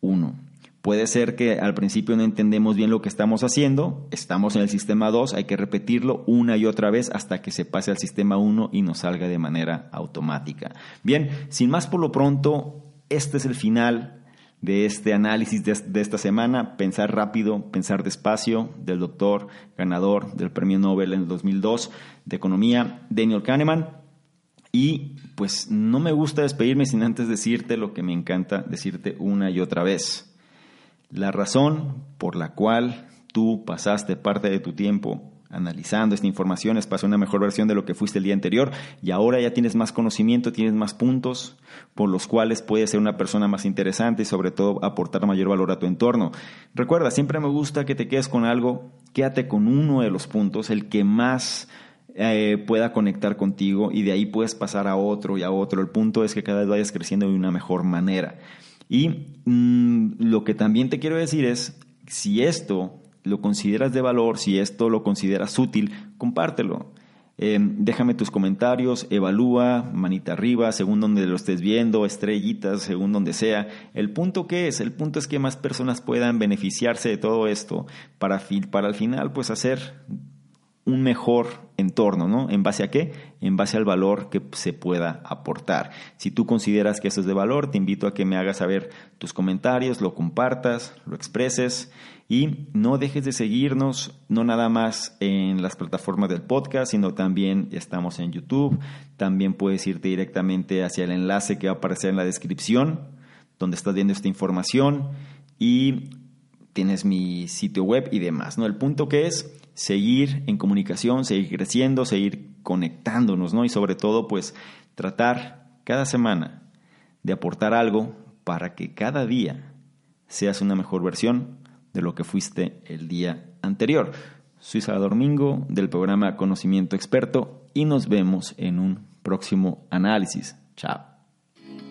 1. Puede ser que al principio no entendemos bien lo que estamos haciendo, estamos en el sistema 2, hay que repetirlo una y otra vez hasta que se pase al sistema 1 y nos salga de manera automática. Bien, sin más por lo pronto, este es el final de este análisis de, esta semana, Pensar rápido, pensar despacio, del doctor ganador del premio Nobel en el 2002 de Economía, Daniel Kahneman. Y pues no me gusta despedirme sin antes decirte lo que me encanta decirte una y otra vez. La razón por la cual tú pasaste parte de tu tiempo analizando esta información es para una mejor versión de lo que fuiste el día anterior y ahora ya tienes más conocimiento, tienes más puntos por los cuales puedes ser una persona más interesante y sobre todo aportar mayor valor a tu entorno. Recuerda, siempre me gusta que te quedes con algo, quédate con uno de los puntos, el que más eh, pueda conectar contigo y de ahí puedes pasar a otro y a otro. El punto es que cada vez vayas creciendo de una mejor manera. Y mm, lo que también te quiero decir es, si esto lo consideras de valor, si esto lo consideras útil, compártelo. Eh, déjame tus comentarios, evalúa, manita arriba, según donde lo estés viendo, estrellitas, según donde sea. El punto que es, el punto es que más personas puedan beneficiarse de todo esto para, para al final pues hacer un mejor entorno, ¿no? ¿En base a qué? En base al valor que se pueda aportar. Si tú consideras que eso es de valor, te invito a que me hagas saber tus comentarios, lo compartas, lo expreses y no dejes de seguirnos, no nada más en las plataformas del podcast, sino también estamos en YouTube. También puedes irte directamente hacia el enlace que va a aparecer en la descripción, donde estás viendo esta información y tienes mi sitio web y demás, ¿no? El punto que es seguir en comunicación, seguir creciendo, seguir conectándonos, ¿no? Y sobre todo, pues, tratar cada semana de aportar algo para que cada día seas una mejor versión de lo que fuiste el día anterior. Soy Salvador Mingo del programa Conocimiento Experto y nos vemos en un próximo análisis. Chao.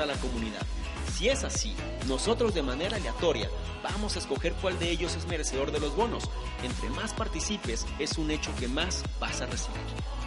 a la comunidad. Si es así, nosotros de manera aleatoria vamos a escoger cuál de ellos es merecedor de los bonos. Entre más participes, es un hecho que más vas a recibir.